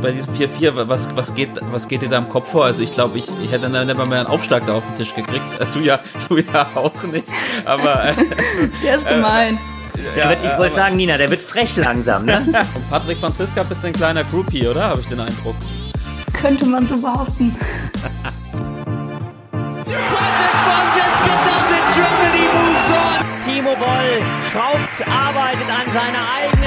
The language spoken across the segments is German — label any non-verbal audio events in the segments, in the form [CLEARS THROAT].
bei diesem 4-4, was, was, geht, was geht dir da im Kopf vor? Also ich glaube, ich, ich hätte dann nicht mal mehr einen Aufschlag da auf den Tisch gekriegt. Äh, [LAUGHS] du ja, du ja auch nicht. Aber äh, [LAUGHS] der ist gemein. Äh, wird, ich wollte sagen, Nina, der wird frech langsam, ne? [LAUGHS] Und Patrick Franziska bist ein kleiner Groupie, oder? Habe ich den Eindruck. Könnte man so behaupten. Patrick Franziska does it, Germany moves on. Timo Boll schraubt, arbeitet an seiner eigenen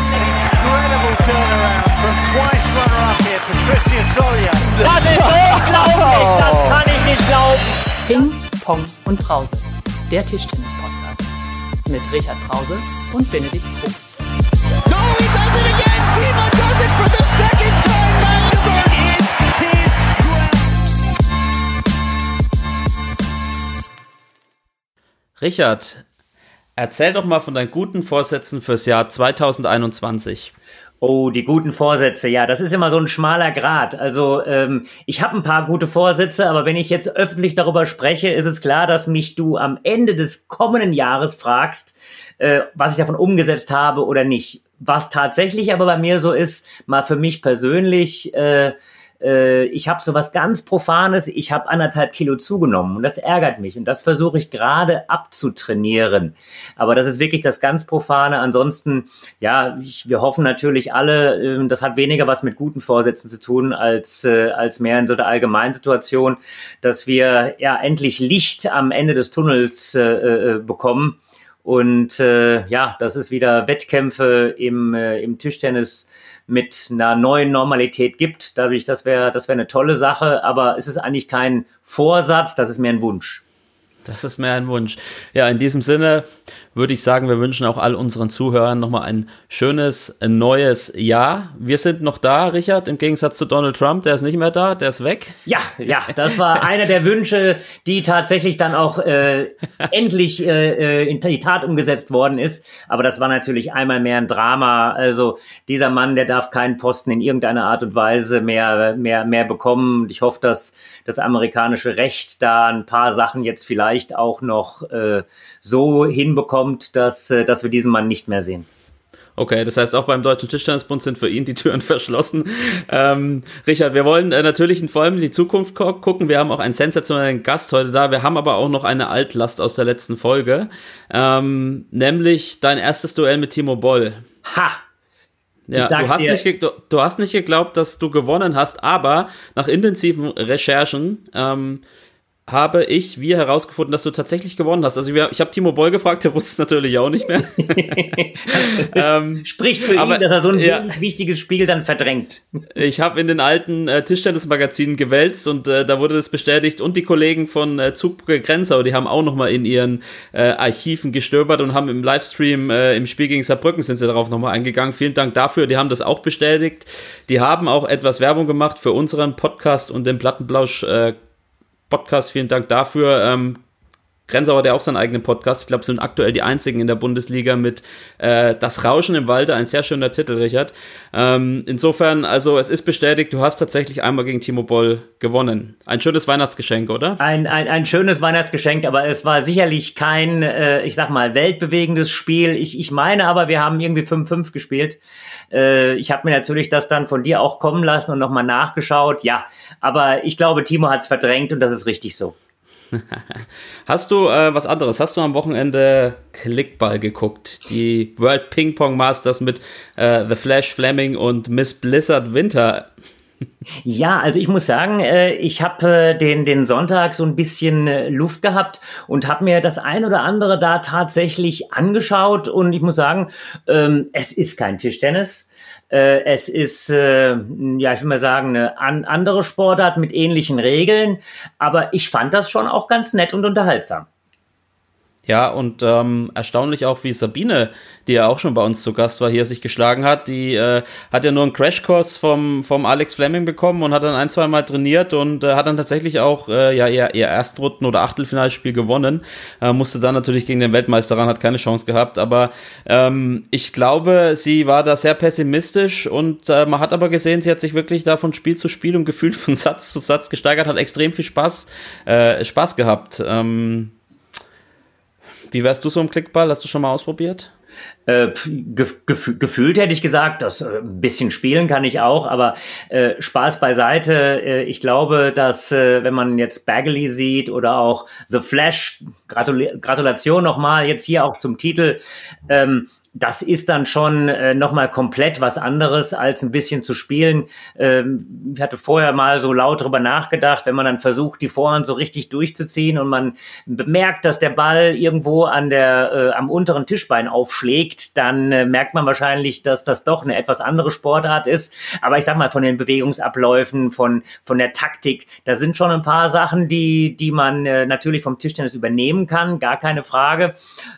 Incredible turnaround from twice runner-up here, Patricia Soria. Das ist unglaublich, das kann ich nicht glauben. Ping, Pong und Brause, der Tischtennis-Podcast mit Richard Brause und Benedikt Probst. No, he does it again. Timo does it for the second time. Magdeburg is his Richard, erzähl doch mal von deinen guten Vorsätzen fürs Jahr 2021. Oh, die guten Vorsätze, ja, das ist immer so ein schmaler Grad. Also ähm, ich habe ein paar gute Vorsätze, aber wenn ich jetzt öffentlich darüber spreche, ist es klar, dass mich du am Ende des kommenden Jahres fragst, äh, was ich davon umgesetzt habe oder nicht. Was tatsächlich aber bei mir so ist, mal für mich persönlich, äh, äh, ich habe so was ganz Profanes, ich habe anderthalb Kilo zugenommen und das ärgert mich und das versuche ich gerade abzutrainieren. Aber das ist wirklich das ganz Profane. Ansonsten, ja, ich, wir hoffen natürlich alle, äh, das hat weniger was mit guten Vorsätzen zu tun, als, äh, als mehr in so der Allgemeinsituation, dass wir ja endlich Licht am Ende des Tunnels äh, äh, bekommen. Und äh, ja, dass es wieder Wettkämpfe im, äh, im Tischtennis mit einer neuen Normalität gibt. Dadurch, das wäre das wäre eine tolle Sache, aber es ist eigentlich kein Vorsatz, das ist mehr ein Wunsch. Das ist mehr ein Wunsch. Ja, in diesem Sinne würde ich sagen, wir wünschen auch all unseren Zuhörern nochmal ein schönes neues Jahr. Wir sind noch da, Richard, im Gegensatz zu Donald Trump, der ist nicht mehr da, der ist weg. Ja, ja, das war [LAUGHS] einer der Wünsche, die tatsächlich dann auch äh, endlich äh, in die Tat umgesetzt worden ist. Aber das war natürlich einmal mehr ein Drama. Also dieser Mann, der darf keinen Posten in irgendeiner Art und Weise mehr, mehr, mehr bekommen. Ich hoffe, dass das amerikanische Recht da ein paar Sachen jetzt vielleicht auch noch äh, so hinbekommt, dass, äh, dass wir diesen Mann nicht mehr sehen. Okay, das heißt, auch beim Deutschen Tischtennisbund sind für ihn die Türen [LAUGHS] verschlossen. Ähm, Richard, wir wollen äh, natürlich vor allem in die Zukunft gucken. Wir haben auch einen sensationellen Gast heute da. Wir haben aber auch noch eine Altlast aus der letzten Folge, ähm, nämlich dein erstes Duell mit Timo Boll. Ha! Ja, du hast, nicht, du, du, hast nicht geglaubt, dass du gewonnen hast, aber nach intensiven Recherchen ähm, habe ich, wir herausgefunden, dass du tatsächlich gewonnen hast. Also wir, ich habe Timo Boll gefragt, der wusste es natürlich auch nicht mehr. [LAUGHS] [LAUGHS] ähm, spricht für aber, ihn, dass er so ein ja, wichtiges Spiel dann verdrängt. Ich habe in den alten äh, Tischtennismagazinen gewälzt und äh, da wurde das bestätigt und die Kollegen von äh, Zugbrücke Grenzau, die haben auch nochmal in ihren äh, Archiven gestöbert und haben im Livestream äh, im Spiel gegen Saarbrücken sind sie darauf nochmal eingegangen. Vielen Dank dafür, die haben das auch bestätigt. Die haben auch etwas Werbung gemacht für unseren Podcast und den Plattenblausch äh, Podcast. Vielen Dank dafür. Ähm, Grenzauer ja auch seinen eigenen Podcast. Ich glaube, sind aktuell die einzigen in der Bundesliga mit äh, Das Rauschen im Walde. Ein sehr schöner Titel, Richard. Ähm, insofern, also es ist bestätigt, du hast tatsächlich einmal gegen Timo Boll gewonnen. Ein schönes Weihnachtsgeschenk, oder? Ein, ein, ein schönes Weihnachtsgeschenk, aber es war sicherlich kein, äh, ich sag mal, weltbewegendes Spiel. Ich, ich meine aber, wir haben irgendwie 5-5 gespielt. Äh, ich habe mir natürlich das dann von dir auch kommen lassen und nochmal nachgeschaut. Ja, aber ich glaube, Timo hat es verdrängt und das ist richtig so. [LAUGHS] Hast du äh, was anderes? Hast du am Wochenende Clickball geguckt? Die World Ping Pong Masters mit äh, The Flash Fleming und Miss Blizzard Winter. [LAUGHS] Ja, also ich muss sagen, äh, ich habe äh, den, den Sonntag so ein bisschen äh, Luft gehabt und habe mir das ein oder andere da tatsächlich angeschaut und ich muss sagen, ähm, es ist kein Tischtennis. Äh, es ist, äh, ja, ich will mal sagen, eine an andere Sportart mit ähnlichen Regeln, aber ich fand das schon auch ganz nett und unterhaltsam. Ja, und ähm, erstaunlich auch, wie Sabine, die ja auch schon bei uns zu Gast war, hier sich geschlagen hat. Die äh, hat ja nur einen Crashkurs vom, vom Alex Fleming bekommen und hat dann ein, zwei Mal trainiert und äh, hat dann tatsächlich auch äh, ja, ihr, ihr Erstrunden- oder Achtelfinalspiel gewonnen. Äh, musste dann natürlich gegen den Weltmeister ran, hat keine Chance gehabt. Aber ähm, ich glaube, sie war da sehr pessimistisch und äh, man hat aber gesehen, sie hat sich wirklich da von Spiel zu Spiel und gefühlt von [LAUGHS] Satz zu Satz gesteigert, hat extrem viel Spaß, äh, Spaß gehabt. Ähm, wie wärst du so im Klickball? Hast du schon mal ausprobiert? Äh, gef gef gefühlt hätte ich gesagt, das äh, ein bisschen spielen kann ich auch, aber äh, Spaß beiseite. Äh, ich glaube, dass äh, wenn man jetzt Bagley sieht oder auch The Flash, Gratul Gratulation nochmal jetzt hier auch zum Titel. Ähm, das ist dann schon äh, nochmal komplett was anderes, als ein bisschen zu spielen. Ähm, ich hatte vorher mal so laut drüber nachgedacht, wenn man dann versucht, die Vorhand so richtig durchzuziehen und man bemerkt, dass der Ball irgendwo an der, äh, am unteren Tischbein aufschlägt, dann äh, merkt man wahrscheinlich, dass das doch eine etwas andere Sportart ist. Aber ich sag mal, von den Bewegungsabläufen, von, von der Taktik, da sind schon ein paar Sachen, die, die man äh, natürlich vom Tischtennis übernehmen kann, gar keine Frage.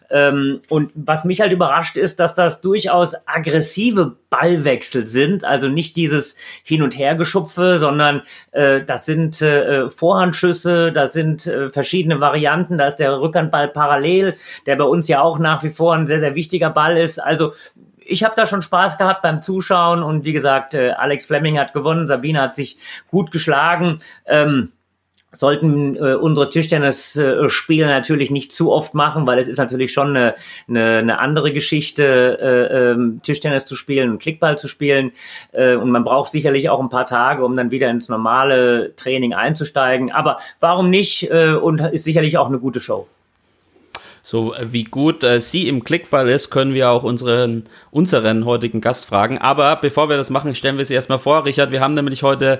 Ähm, und was mich halt überrascht ist, dass das durchaus aggressive Ballwechsel sind, also nicht dieses Hin- und Hergeschupfe, sondern äh, das sind äh, Vorhandschüsse, das sind äh, verschiedene Varianten, da ist der Rückhandball parallel, der bei uns ja auch nach wie vor ein sehr, sehr wichtiger Ball ist. Also ich habe da schon Spaß gehabt beim Zuschauen und wie gesagt, äh, Alex Fleming hat gewonnen, Sabine hat sich gut geschlagen. Ähm, sollten äh, unsere Tischtennis-Spiele natürlich nicht zu oft machen, weil es ist natürlich schon eine, eine, eine andere Geschichte, äh, ähm, Tischtennis zu spielen und Klickball zu spielen. Äh, und man braucht sicherlich auch ein paar Tage, um dann wieder ins normale Training einzusteigen. Aber warum nicht? Äh, und ist sicherlich auch eine gute Show. So äh, wie gut äh, sie im Klickball ist, können wir auch unseren, unseren heutigen Gast fragen. Aber bevor wir das machen, stellen wir sie erstmal vor. Richard, wir haben nämlich heute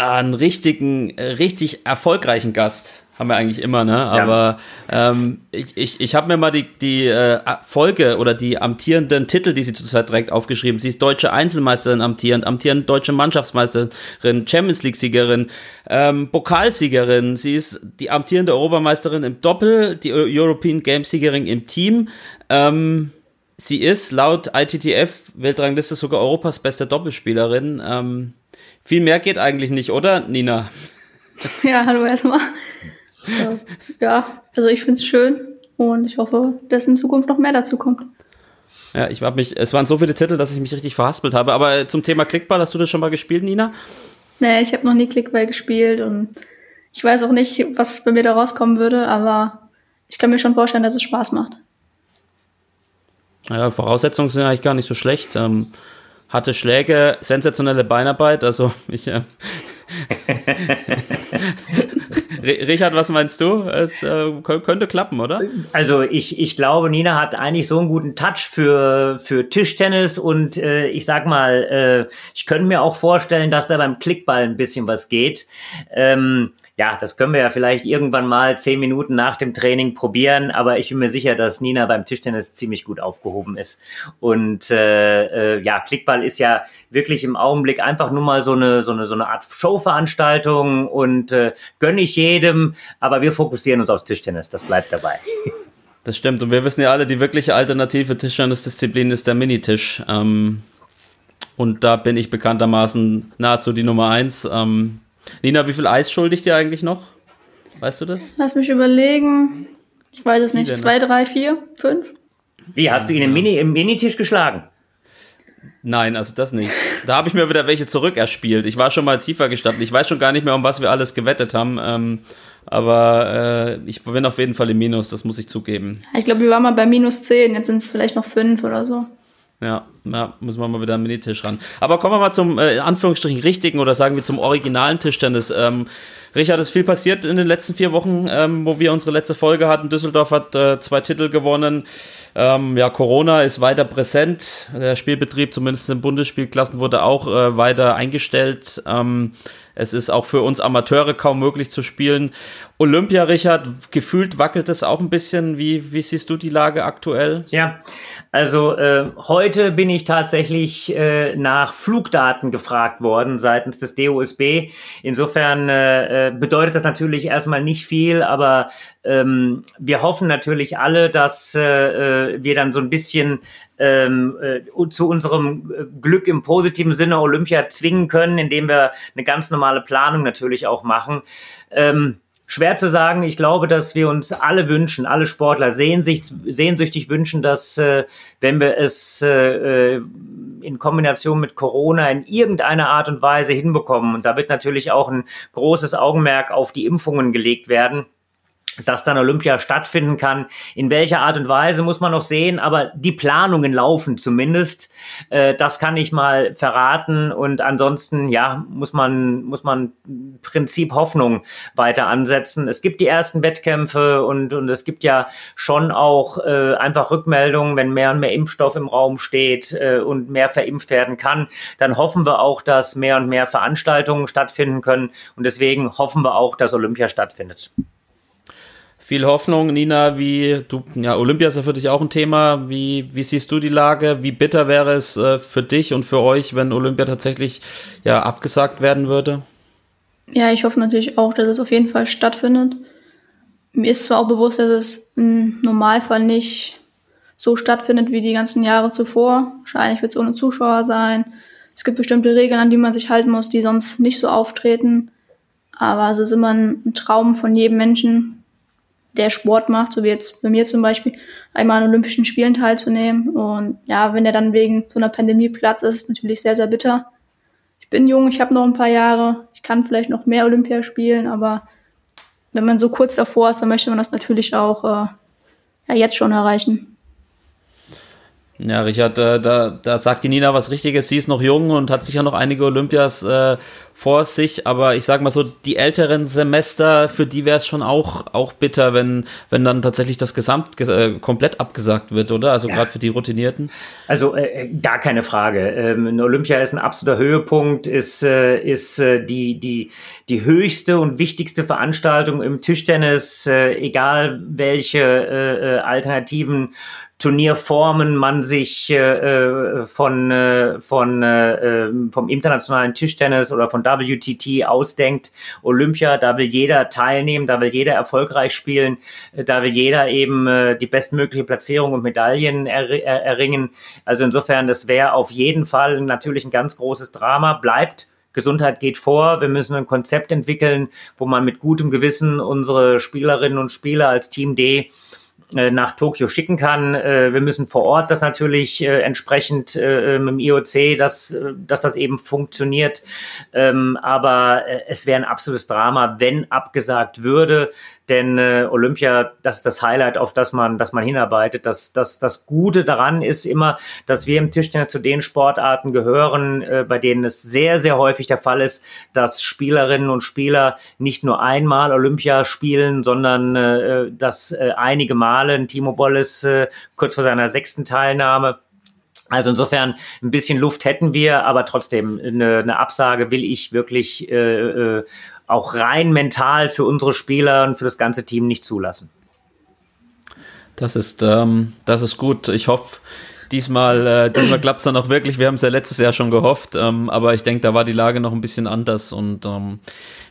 einen richtigen, äh, richtig erfolgreichen Gast. Haben wir eigentlich immer, ne? Aber ja. ähm, ich, ich, ich habe mir mal die, die äh, Folge oder die amtierenden Titel, die sie zurzeit direkt aufgeschrieben. Sie ist deutsche Einzelmeisterin amtierend, amtierend deutsche Mannschaftsmeisterin, Champions League-Siegerin, ähm, Pokalsiegerin. Sie ist die amtierende Europameisterin im Doppel, die European Games-Siegerin im Team. Ähm, sie ist laut ITTF Weltrangliste sogar Europas beste Doppelspielerin. Ähm, viel mehr geht eigentlich nicht, oder, Nina? [LAUGHS] Ja, hallo erstmal. Ja, also ich finde es schön und ich hoffe, dass in Zukunft noch mehr dazu kommt. Ja, ich habe mich, es waren so viele Titel, dass ich mich richtig verhaspelt habe. Aber zum Thema Klickball, hast du das schon mal gespielt, Nina? Nee, ich habe noch nie Klickball gespielt und ich weiß auch nicht, was bei mir da rauskommen würde, aber ich kann mir schon vorstellen, dass es Spaß macht. Ja, Voraussetzungen sind eigentlich gar nicht so schlecht. Ähm, hatte Schläge, sensationelle Beinarbeit. Also [LAUGHS] ich. Äh Richard, was meinst du? Es äh, könnte klappen, oder? Also ich, ich glaube, Nina hat eigentlich so einen guten Touch für, für Tischtennis und äh, ich sag mal, äh, ich könnte mir auch vorstellen, dass da beim Klickball ein bisschen was geht. Ähm, ja, das können wir ja vielleicht irgendwann mal zehn Minuten nach dem Training probieren, aber ich bin mir sicher, dass Nina beim Tischtennis ziemlich gut aufgehoben ist. Und äh, äh, ja, Klickball ist ja wirklich im Augenblick einfach nur mal so eine, so eine, so eine Art Showveranstaltung und äh, gönne ich jedem, aber wir fokussieren uns aufs Tischtennis, das bleibt dabei. [LAUGHS] Das stimmt. Und wir wissen ja alle, die wirkliche alternative Tischtennisdisziplin ist der Minitisch. Ähm, und da bin ich bekanntermaßen nahezu die Nummer eins. Ähm, Nina, wie viel Eis schuldig dir eigentlich noch? Weißt du das? Lass mich überlegen. Ich weiß es nicht. Zwei, drei, vier, fünf? Wie, hast du ihn im, Mini, im Minitisch geschlagen? Nein, also das nicht. Da habe ich mir wieder welche zurückerspielt. Ich war schon mal tiefer gestanden. Ich weiß schon gar nicht mehr, um was wir alles gewettet haben. Ähm, aber äh, ich bin auf jeden Fall im Minus, das muss ich zugeben. Ich glaube, wir waren mal bei minus zehn. Jetzt sind es vielleicht noch fünf oder so. Ja, ja, muss man mal wieder am Minitisch ran. Aber kommen wir mal zum, äh, in Anführungsstrichen, richtigen oder sagen wir zum originalen Tischtennis. Ähm, Richard, ist viel passiert in den letzten vier Wochen, ähm, wo wir unsere letzte Folge hatten. Düsseldorf hat äh, zwei Titel gewonnen. Ähm, ja, Corona ist weiter präsent. Der Spielbetrieb, zumindest in Bundesspielklassen, wurde auch äh, weiter eingestellt. Ähm, es ist auch für uns Amateure kaum möglich zu spielen. Olympia, Richard, gefühlt wackelt es auch ein bisschen. Wie, wie siehst du die Lage aktuell? Ja, also äh, heute bin ich tatsächlich äh, nach Flugdaten gefragt worden seitens des DOSB. Insofern äh, äh, bedeutet das natürlich erstmal nicht viel, aber ähm, wir hoffen natürlich alle, dass äh, äh wir dann so ein bisschen ähm, äh, zu unserem Glück im positiven Sinne Olympia zwingen können, indem wir eine ganz normale Planung natürlich auch machen. Ähm, Schwer zu sagen. Ich glaube, dass wir uns alle wünschen, alle Sportler sehnsüchtig, sehnsüchtig wünschen, dass äh, wenn wir es äh, äh, in Kombination mit Corona in irgendeiner Art und Weise hinbekommen, und da wird natürlich auch ein großes Augenmerk auf die Impfungen gelegt werden, dass dann Olympia stattfinden kann. In welcher Art und Weise muss man noch sehen, aber die Planungen laufen zumindest. Äh, das kann ich mal verraten und ansonsten ja muss man muss man Prinzip Hoffnung weiter ansetzen. Es gibt die ersten Wettkämpfe und und es gibt ja schon auch äh, einfach Rückmeldungen, wenn mehr und mehr Impfstoff im Raum steht äh, und mehr verimpft werden kann, dann hoffen wir auch, dass mehr und mehr Veranstaltungen stattfinden können und deswegen hoffen wir auch, dass Olympia stattfindet viel Hoffnung. Nina, wie du, ja, Olympia ist ja für dich auch ein Thema. Wie, wie siehst du die Lage? Wie bitter wäre es äh, für dich und für euch, wenn Olympia tatsächlich ja abgesagt werden würde? Ja, ich hoffe natürlich auch, dass es auf jeden Fall stattfindet. Mir ist zwar auch bewusst, dass es im Normalfall nicht so stattfindet wie die ganzen Jahre zuvor. Wahrscheinlich wird es ohne Zuschauer sein. Es gibt bestimmte Regeln, an die man sich halten muss, die sonst nicht so auftreten. Aber es ist immer ein Traum von jedem Menschen, der Sport macht, so wie jetzt bei mir zum Beispiel, einmal an Olympischen Spielen teilzunehmen. Und ja, wenn der dann wegen so einer Pandemie Platz ist, ist natürlich sehr, sehr bitter. Ich bin jung, ich habe noch ein paar Jahre, ich kann vielleicht noch mehr Olympia spielen, aber wenn man so kurz davor ist, dann möchte man das natürlich auch äh, ja, jetzt schon erreichen. Ja, Richard, äh, da, da sagt die Nina was Richtiges. Sie ist noch jung und hat sicher noch einige Olympias äh, vor sich, aber ich sag mal so, die älteren Semester, für die wäre es schon auch, auch bitter, wenn, wenn dann tatsächlich das Gesamt äh, komplett abgesagt wird, oder? Also ja. gerade für die Routinierten. Also äh, gar keine Frage. Ähm, Olympia ist ein absoluter Höhepunkt, ist, äh, ist äh, die, die, die höchste und wichtigste Veranstaltung im Tischtennis, äh, egal welche äh, äh alternativen Turnierformen man sich äh, äh, von, äh, von äh, ähm, vom internationalen Tischtennis oder von WTT ausdenkt. Olympia, da will jeder teilnehmen, da will jeder erfolgreich spielen, äh, da will jeder eben äh, die bestmögliche Platzierung und Medaillen er, er, erringen. Also insofern, das wäre auf jeden Fall natürlich ein ganz großes Drama. Bleibt Gesundheit geht vor. Wir müssen ein Konzept entwickeln, wo man mit gutem Gewissen unsere Spielerinnen und Spieler als Team D äh, nach Tokio schicken kann. Äh, wir müssen vor Ort das natürlich äh, entsprechend mit dem IOC, dass, dass das eben funktioniert. Ähm, aber es wäre ein absolutes Drama, wenn abgesagt würde denn äh, Olympia, das ist das Highlight, auf das man, das man hinarbeitet. Das, das, das Gute daran ist immer, dass wir im Tischtennis zu den Sportarten gehören, äh, bei denen es sehr, sehr häufig der Fall ist, dass Spielerinnen und Spieler nicht nur einmal Olympia spielen, sondern äh, dass äh, einige Male Timo Bolles äh, kurz vor seiner sechsten Teilnahme also insofern ein bisschen Luft hätten wir, aber trotzdem eine, eine Absage will ich wirklich äh, äh, auch rein mental für unsere Spieler und für das ganze Team nicht zulassen. Das ist, ähm, das ist gut. Ich hoffe, diesmal, äh, diesmal klappt es dann auch wirklich. Wir haben es ja letztes Jahr schon gehofft, ähm, aber ich denke, da war die Lage noch ein bisschen anders und ähm,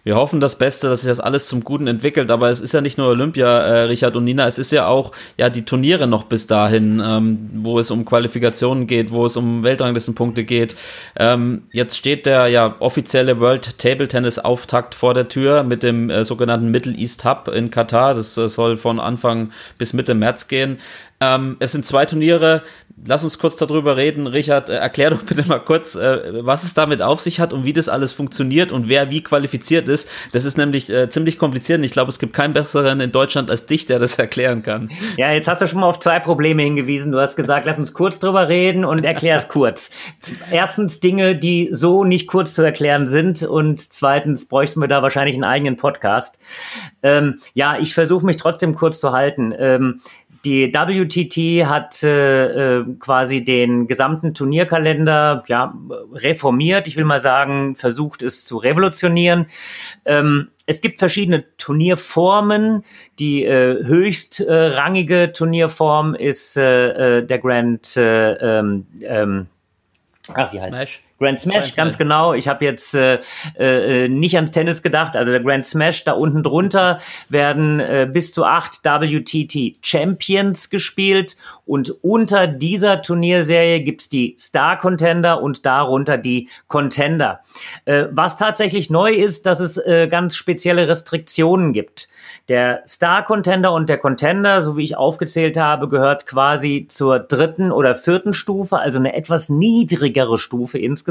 wir hoffen das Beste, dass sich das alles zum Guten entwickelt, aber es ist ja nicht nur Olympia, äh, Richard und Nina, es ist ja auch ja die Turniere noch bis dahin, ähm, wo es um Qualifikationen geht, wo es um Weltranglistenpunkte geht. Ähm, jetzt steht der ja offizielle World Table Tennis Auftakt vor der Tür mit dem äh, sogenannten Middle East Hub in Katar. Das äh, soll von Anfang bis Mitte März gehen. Ähm, es sind zwei Turniere. Lass uns kurz darüber reden. Richard, äh, erklär doch bitte mal kurz, äh, was es damit auf sich hat und wie das alles funktioniert und wer wie qualifiziert ist. Das ist nämlich äh, ziemlich kompliziert und ich glaube, es gibt keinen besseren in Deutschland als dich, der das [LAUGHS] erklären kann. Ja, jetzt hast du schon mal auf zwei Probleme hingewiesen. Du hast gesagt, lass uns kurz drüber reden und erklär es kurz. Erstens Dinge, die so nicht kurz zu erklären sind und zweitens bräuchten wir da wahrscheinlich einen eigenen Podcast. Ähm, ja, ich versuche mich trotzdem kurz zu halten. Ähm, die WTT hat äh, quasi den gesamten Turnierkalender ja, reformiert. Ich will mal sagen, versucht es zu revolutionieren. Ähm, es gibt verschiedene Turnierformen. Die äh, höchstrangige äh, Turnierform ist äh, äh, der Grand äh, ähm, ähm ach, wie heißt Smash. Grand Smash, Grand ganz Smash. genau. Ich habe jetzt äh, äh, nicht ans Tennis gedacht. Also der Grand Smash, da unten drunter werden äh, bis zu acht WTT Champions gespielt. Und unter dieser Turnierserie gibt's die Star Contender und darunter die Contender. Äh, was tatsächlich neu ist, dass es äh, ganz spezielle Restriktionen gibt. Der Star Contender und der Contender, so wie ich aufgezählt habe, gehört quasi zur dritten oder vierten Stufe, also eine etwas niedrigere Stufe insgesamt.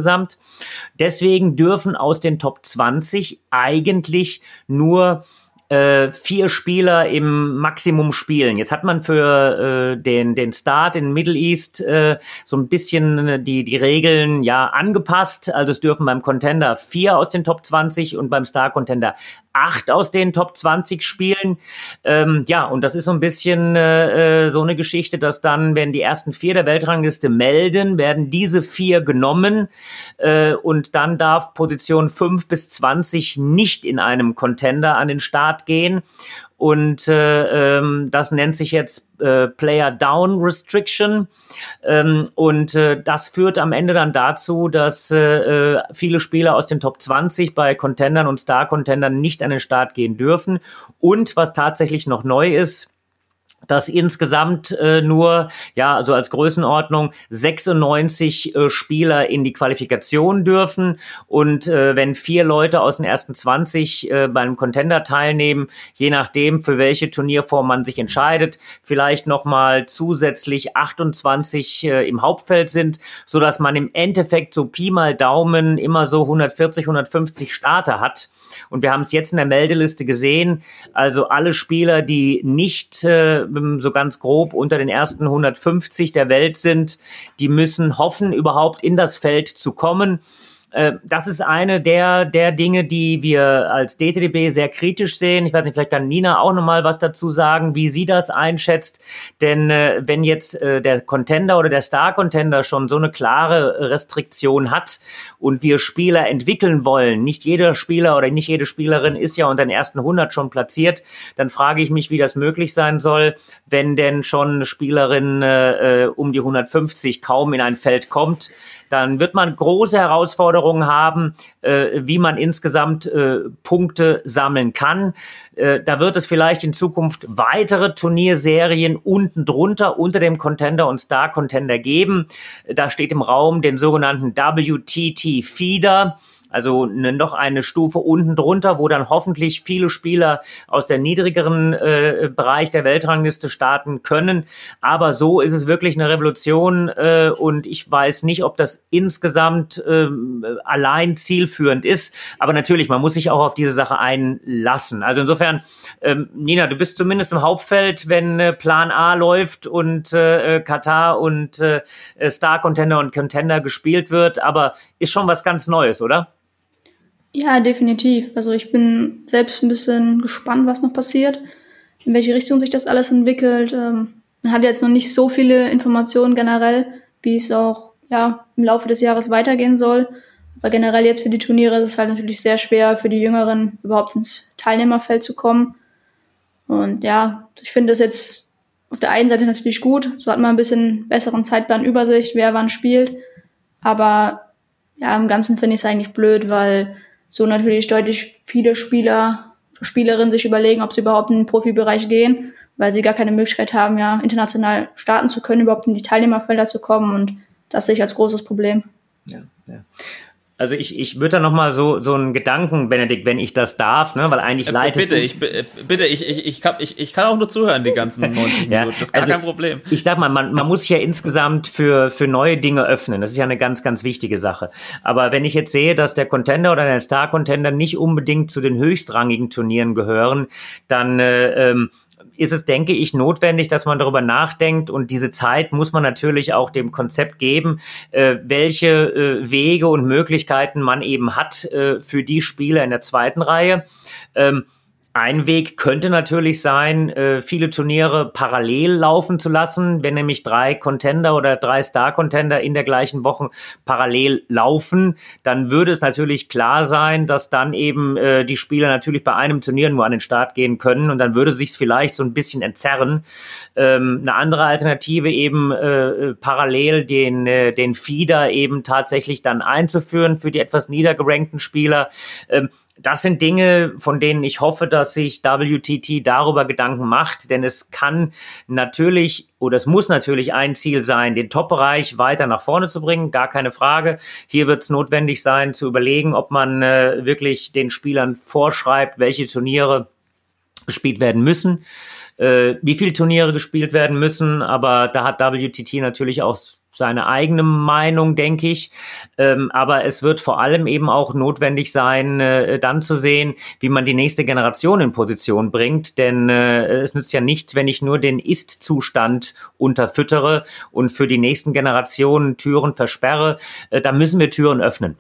Deswegen dürfen aus den Top 20 eigentlich nur äh, vier Spieler im Maximum spielen. Jetzt hat man für äh, den, den Start in Middle East äh, so ein bisschen die, die Regeln ja angepasst. Also es dürfen beim Contender vier aus den Top 20 und beim Star Contender acht aus den Top 20 spielen. Ähm, ja, und das ist so ein bisschen äh, äh, so eine Geschichte, dass dann, wenn die ersten vier der Weltrangliste melden, werden diese vier genommen äh, und dann darf Position fünf bis zwanzig nicht in einem Contender an den Start gehen. Und äh, ähm, das nennt sich jetzt äh, Player Down Restriction. Ähm, und äh, das führt am Ende dann dazu, dass äh, äh viele Spieler aus den Top 20 bei Contendern und Star-Contendern nicht an den Start gehen dürfen. Und was tatsächlich noch neu ist, dass insgesamt äh, nur, ja, also als Größenordnung 96 äh, Spieler in die Qualifikation dürfen. Und äh, wenn vier Leute aus den ersten 20 äh, beim Contender teilnehmen, je nachdem, für welche Turnierform man sich entscheidet, vielleicht nochmal zusätzlich 28 äh, im Hauptfeld sind, so dass man im Endeffekt so Pi mal Daumen immer so 140, 150 Starter hat. Und wir haben es jetzt in der Meldeliste gesehen. Also alle Spieler, die nicht äh, so ganz grob unter den ersten 150 der Welt sind, die müssen hoffen, überhaupt in das Feld zu kommen. Äh, das ist eine der, der Dinge, die wir als DTDB sehr kritisch sehen. Ich weiß nicht, vielleicht kann Nina auch nochmal was dazu sagen, wie sie das einschätzt. Denn äh, wenn jetzt äh, der Contender oder der Star-Contender schon so eine klare Restriktion hat und wir Spieler entwickeln wollen, nicht jeder Spieler oder nicht jede Spielerin ist ja unter den ersten 100 schon platziert, dann frage ich mich, wie das möglich sein soll, wenn denn schon eine Spielerin äh, äh um die 150 kaum in ein Feld kommt dann wird man große Herausforderungen haben, äh, wie man insgesamt äh, Punkte sammeln kann. Äh, da wird es vielleicht in Zukunft weitere Turnierserien unten drunter unter dem Contender und Star Contender geben. Da steht im Raum den sogenannten WTT Feeder. Also ne, noch eine Stufe unten drunter, wo dann hoffentlich viele Spieler aus der niedrigeren äh, Bereich der Weltrangliste starten können. Aber so ist es wirklich eine Revolution äh, und ich weiß nicht, ob das insgesamt äh, allein zielführend ist. Aber natürlich, man muss sich auch auf diese Sache einlassen. Also insofern, ähm, Nina, du bist zumindest im Hauptfeld, wenn äh, Plan A läuft und äh, Katar und äh, Star Contender und Contender gespielt wird. Aber ist schon was ganz Neues, oder? Ja, definitiv. Also ich bin selbst ein bisschen gespannt, was noch passiert, in welche Richtung sich das alles entwickelt. Ähm, man hat jetzt noch nicht so viele Informationen generell, wie es auch ja, im Laufe des Jahres weitergehen soll. Aber generell jetzt für die Turniere ist es halt natürlich sehr schwer für die Jüngeren überhaupt ins Teilnehmerfeld zu kommen. Und ja, ich finde das jetzt auf der einen Seite natürlich gut. So hat man ein bisschen besseren Zeitplan Übersicht, wer wann spielt. Aber ja, im Ganzen finde ich es eigentlich blöd, weil so natürlich deutlich viele Spieler, Spielerinnen sich überlegen, ob sie überhaupt in den Profibereich gehen, weil sie gar keine Möglichkeit haben, ja, international starten zu können, überhaupt in die Teilnehmerfelder zu kommen und das sehe ich als großes Problem. Ja, ja. Also ich, ich würde da noch mal so so einen Gedanken, Benedikt, wenn ich das darf, ne, weil eigentlich äh, leitest bitte. Ich, bitte, ich, ich, ich, kann, ich, ich kann auch nur zuhören die ganzen [LAUGHS] 90 ja, Minuten, das ist gar also, kein Problem. Ich sag mal, man, man muss sich ja insgesamt für, für neue Dinge öffnen, das ist ja eine ganz, ganz wichtige Sache. Aber wenn ich jetzt sehe, dass der Contender oder der Star-Contender nicht unbedingt zu den höchstrangigen Turnieren gehören, dann äh, ähm, ist es, denke ich, notwendig, dass man darüber nachdenkt und diese Zeit muss man natürlich auch dem Konzept geben, äh, welche äh, Wege und Möglichkeiten man eben hat äh, für die Spieler in der zweiten Reihe. Ähm, ein Weg könnte natürlich sein, äh, viele Turniere parallel laufen zu lassen. Wenn nämlich drei Contender oder drei Star-Contender in der gleichen Woche parallel laufen, dann würde es natürlich klar sein, dass dann eben äh, die Spieler natürlich bei einem Turnier nur an den Start gehen können und dann würde sich vielleicht so ein bisschen entzerren. Ähm, eine andere Alternative eben äh, parallel den, den Feeder eben tatsächlich dann einzuführen für die etwas niedergerankten Spieler. Das sind Dinge, von denen ich hoffe, dass sich WTT darüber Gedanken macht, denn es kann natürlich oder es muss natürlich ein Ziel sein, den Top-Bereich weiter nach vorne zu bringen, gar keine Frage. Hier wird es notwendig sein, zu überlegen, ob man äh, wirklich den Spielern vorschreibt, welche Turniere gespielt werden müssen, äh, wie viele Turniere gespielt werden müssen, aber da hat WTT natürlich auch seine eigene Meinung, denke ich. Ähm, aber es wird vor allem eben auch notwendig sein, äh, dann zu sehen, wie man die nächste Generation in Position bringt. Denn äh, es nützt ja nichts, wenn ich nur den Ist-Zustand unterfüttere und für die nächsten Generationen Türen versperre. Äh, da müssen wir Türen öffnen.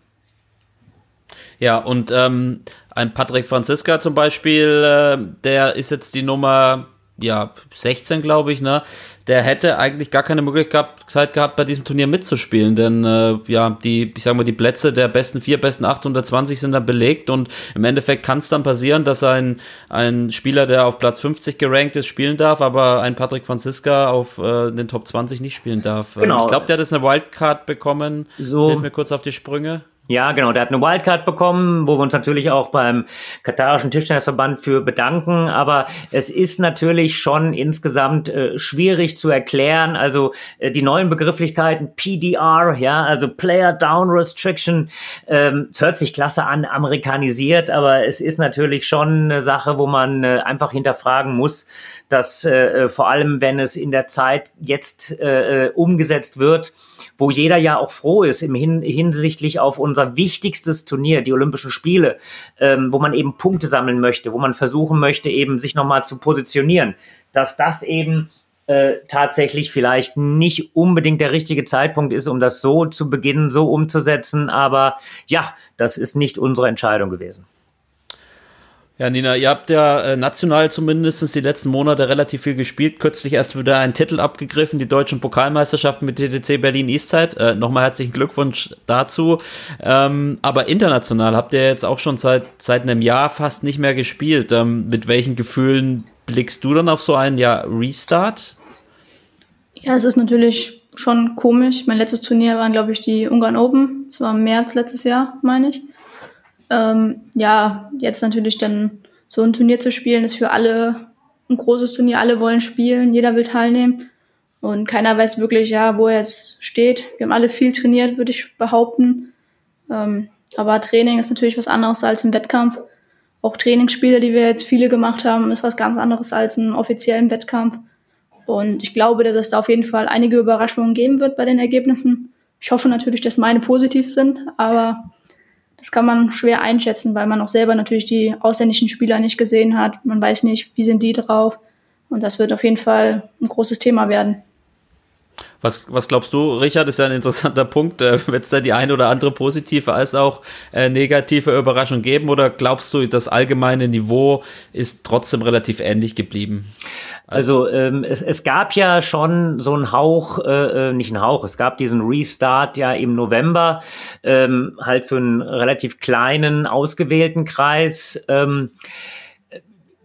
Ja, und ähm, ein Patrick Franziska zum Beispiel, äh, der ist jetzt die Nummer ja, 16, glaube ich, ne? Der hätte eigentlich gar keine Möglichkeit gehabt, bei diesem Turnier mitzuspielen, denn äh, ja, die, ich sag mal, die Plätze der besten vier, besten 820 sind dann belegt und im Endeffekt kann es dann passieren, dass ein, ein Spieler, der auf Platz 50 gerankt ist, spielen darf, aber ein Patrick Franziska auf äh, den Top 20 nicht spielen darf. Genau. Ich glaube, der hat jetzt eine Wildcard bekommen. So. Hilf mir kurz auf die Sprünge. Ja, genau. Der hat eine Wildcard bekommen, wo wir uns natürlich auch beim katarischen Tischtennisverband für bedanken. Aber es ist natürlich schon insgesamt äh, schwierig zu erklären. Also äh, die neuen Begrifflichkeiten PDR, ja, also Player Down Restriction, ähm, hört sich klasse an, amerikanisiert, aber es ist natürlich schon eine Sache, wo man äh, einfach hinterfragen muss, dass äh, äh vor allem, wenn es in der Zeit jetzt äh umgesetzt wird, wo jeder ja auch froh ist im Hin hinsichtlich auf unser wichtigstes Turnier, die Olympischen Spiele, ähm, wo man eben Punkte sammeln möchte, wo man versuchen möchte, eben sich nochmal zu positionieren, dass das eben äh, tatsächlich vielleicht nicht unbedingt der richtige Zeitpunkt ist, um das so zu beginnen, so umzusetzen. Aber ja, das ist nicht unsere Entscheidung gewesen. Ja, Nina, ihr habt ja äh, national zumindest die letzten Monate relativ viel gespielt. Kürzlich erst wieder einen Titel abgegriffen, die deutschen Pokalmeisterschaften mit TTC Berlin Eastside. Äh, Nochmal herzlichen Glückwunsch dazu. Ähm, aber international habt ihr jetzt auch schon seit, seit einem Jahr fast nicht mehr gespielt. Ähm, mit welchen Gefühlen blickst du dann auf so einen ja, Restart? Ja, es ist natürlich schon komisch. Mein letztes Turnier waren, glaube ich, die Ungarn Open. Das war im März letztes Jahr, meine ich. Ähm, ja, jetzt natürlich dann so ein Turnier zu spielen, ist für alle ein großes Turnier. Alle wollen spielen, jeder will teilnehmen. Und keiner weiß wirklich, ja, wo er jetzt steht. Wir haben alle viel trainiert, würde ich behaupten. Ähm, aber Training ist natürlich was anderes als im Wettkampf. Auch Trainingsspiele, die wir jetzt viele gemacht haben, ist was ganz anderes als ein offiziellen Wettkampf. Und ich glaube, dass es da auf jeden Fall einige Überraschungen geben wird bei den Ergebnissen. Ich hoffe natürlich, dass meine positiv sind, aber das kann man schwer einschätzen, weil man auch selber natürlich die ausländischen Spieler nicht gesehen hat. Man weiß nicht, wie sind die drauf. Und das wird auf jeden Fall ein großes Thema werden. Was, was glaubst du, Richard, ist ja ein interessanter Punkt. Äh, Wird es da die eine oder andere positive als auch äh, negative Überraschung geben? Oder glaubst du, das allgemeine Niveau ist trotzdem relativ ähnlich geblieben? Also ähm, es, es gab ja schon so einen Hauch, äh, äh, nicht einen Hauch, es gab diesen Restart ja im November, ähm, halt für einen relativ kleinen, ausgewählten Kreis. Ähm,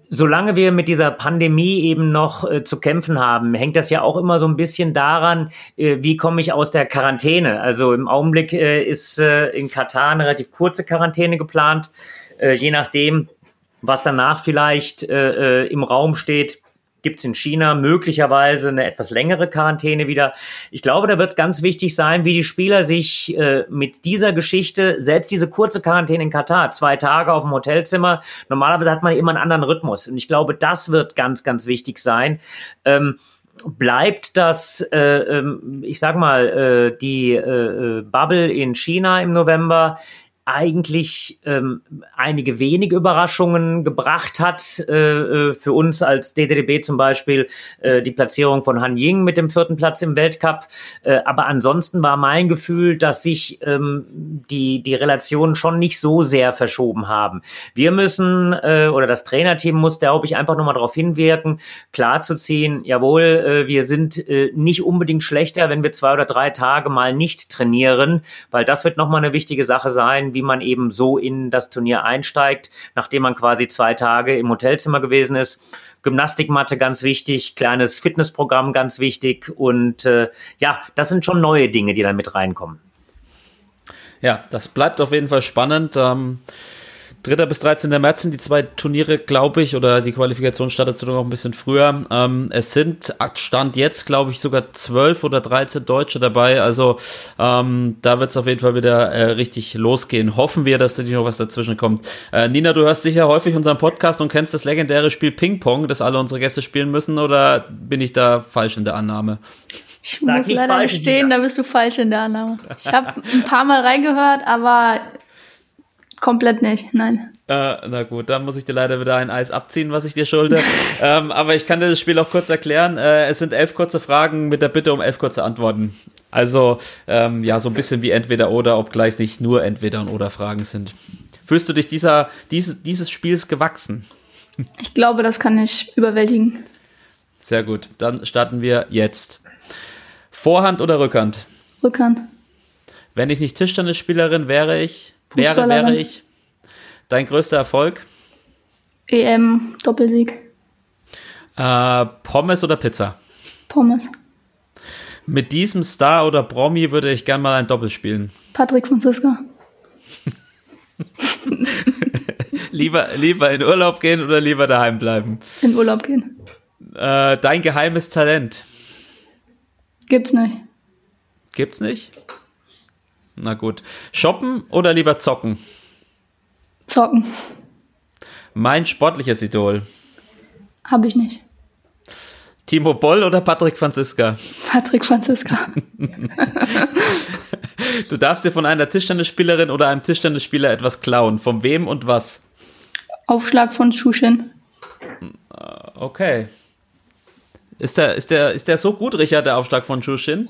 solange wir mit dieser Pandemie eben noch äh, zu kämpfen haben, hängt das ja auch immer so ein bisschen daran, äh, wie komme ich aus der Quarantäne. Also im Augenblick äh, ist äh, in Katar eine relativ kurze Quarantäne geplant, äh, je nachdem, was danach vielleicht im Raum steht gibt es in China möglicherweise eine etwas längere Quarantäne wieder. Ich glaube, da wird ganz wichtig sein, wie die Spieler sich äh, mit dieser Geschichte, selbst diese kurze Quarantäne in Katar, zwei Tage auf dem Hotelzimmer, normalerweise hat man immer einen anderen Rhythmus. Und ich glaube, das wird ganz, ganz wichtig sein. Ähm, bleibt das, äh, ähm, ich sag mal, äh, die äh, äh Bubble in China im November eigentlich ähm, einige wenige Überraschungen gebracht hat. Äh, äh für uns als DDDB zum Beispiel äh, die Platzierung von Han Ying mit dem vierten Platz im Weltcup. Äh, aber ansonsten war mein Gefühl, dass sich ähm, die, die Relationen schon nicht so sehr verschoben haben. Wir müssen, äh, oder das Trainerteam muss, glaube ich, einfach nochmal darauf hinwirken, klarzuziehen, jawohl, äh, wir sind äh, nicht unbedingt schlechter, wenn wir zwei oder drei Tage mal nicht trainieren, weil das wird nochmal eine wichtige Sache sein wie man eben so in das Turnier einsteigt, nachdem man quasi zwei Tage im Hotelzimmer gewesen ist. Gymnastikmatte ganz wichtig, kleines Fitnessprogramm ganz wichtig und äh, ja, das sind schon neue Dinge, die da mit reinkommen. Ja, das bleibt auf jeden Fall spannend. Ähm 3. bis 13. März sind die zwei Turniere, glaube ich, oder die Qualifikation startet sogar noch ein bisschen früher. Ähm, es sind, Stand jetzt, glaube ich, sogar 12 oder 13 Deutsche dabei. Also ähm, da wird es auf jeden Fall wieder äh, richtig losgehen. Hoffen wir, dass da nicht noch was dazwischen kommt. Äh, Nina, du hörst sicher häufig unseren Podcast und kennst das legendäre Spiel Ping Pong, das alle unsere Gäste spielen müssen, oder bin ich da falsch in der Annahme? Ich Sag muss leider gestehen, da bist du falsch in der Annahme. Ich habe [LAUGHS] ein paar Mal reingehört, aber komplett nicht. Nein. Äh, na gut, dann muss ich dir leider wieder ein Eis abziehen, was ich dir schulde. [LAUGHS] ähm, aber ich kann dir das Spiel auch kurz erklären. Äh, es sind elf kurze Fragen mit der Bitte um elf kurze Antworten. Also, ähm, ja, so ein bisschen wie entweder oder, obgleich es nicht nur entweder und oder Fragen sind. Fühlst du dich dieser, dieses, dieses Spiels gewachsen? Ich glaube, das kann ich überwältigen. Sehr gut, dann starten wir jetzt. Vorhand oder Rückhand? Rückhand. Wenn ich nicht Tischtennisspielerin wäre ich, wäre, wäre ich. Dein größter Erfolg? EM, Doppelsieg. Äh, Pommes oder Pizza? Pommes. Mit diesem Star oder Promi würde ich gern mal ein Doppel spielen. Patrick Franziska. [LAUGHS] Lieber, lieber in Urlaub gehen oder lieber daheim bleiben? In Urlaub gehen. Äh, dein geheimes Talent? Gibt's nicht. Gibt's nicht? Na gut. Shoppen oder lieber zocken? Zocken. Mein sportliches Idol. Habe ich nicht. Timo Boll oder Patrick Franziska? Patrick Franziska. [LAUGHS] Du darfst dir von einer Tischtennisspielerin oder einem Tischtennisspieler etwas klauen. Von wem und was? Aufschlag von Shushin. Okay. Ist der, ist der, ist der so gut, Richard, der Aufschlag von Shushin?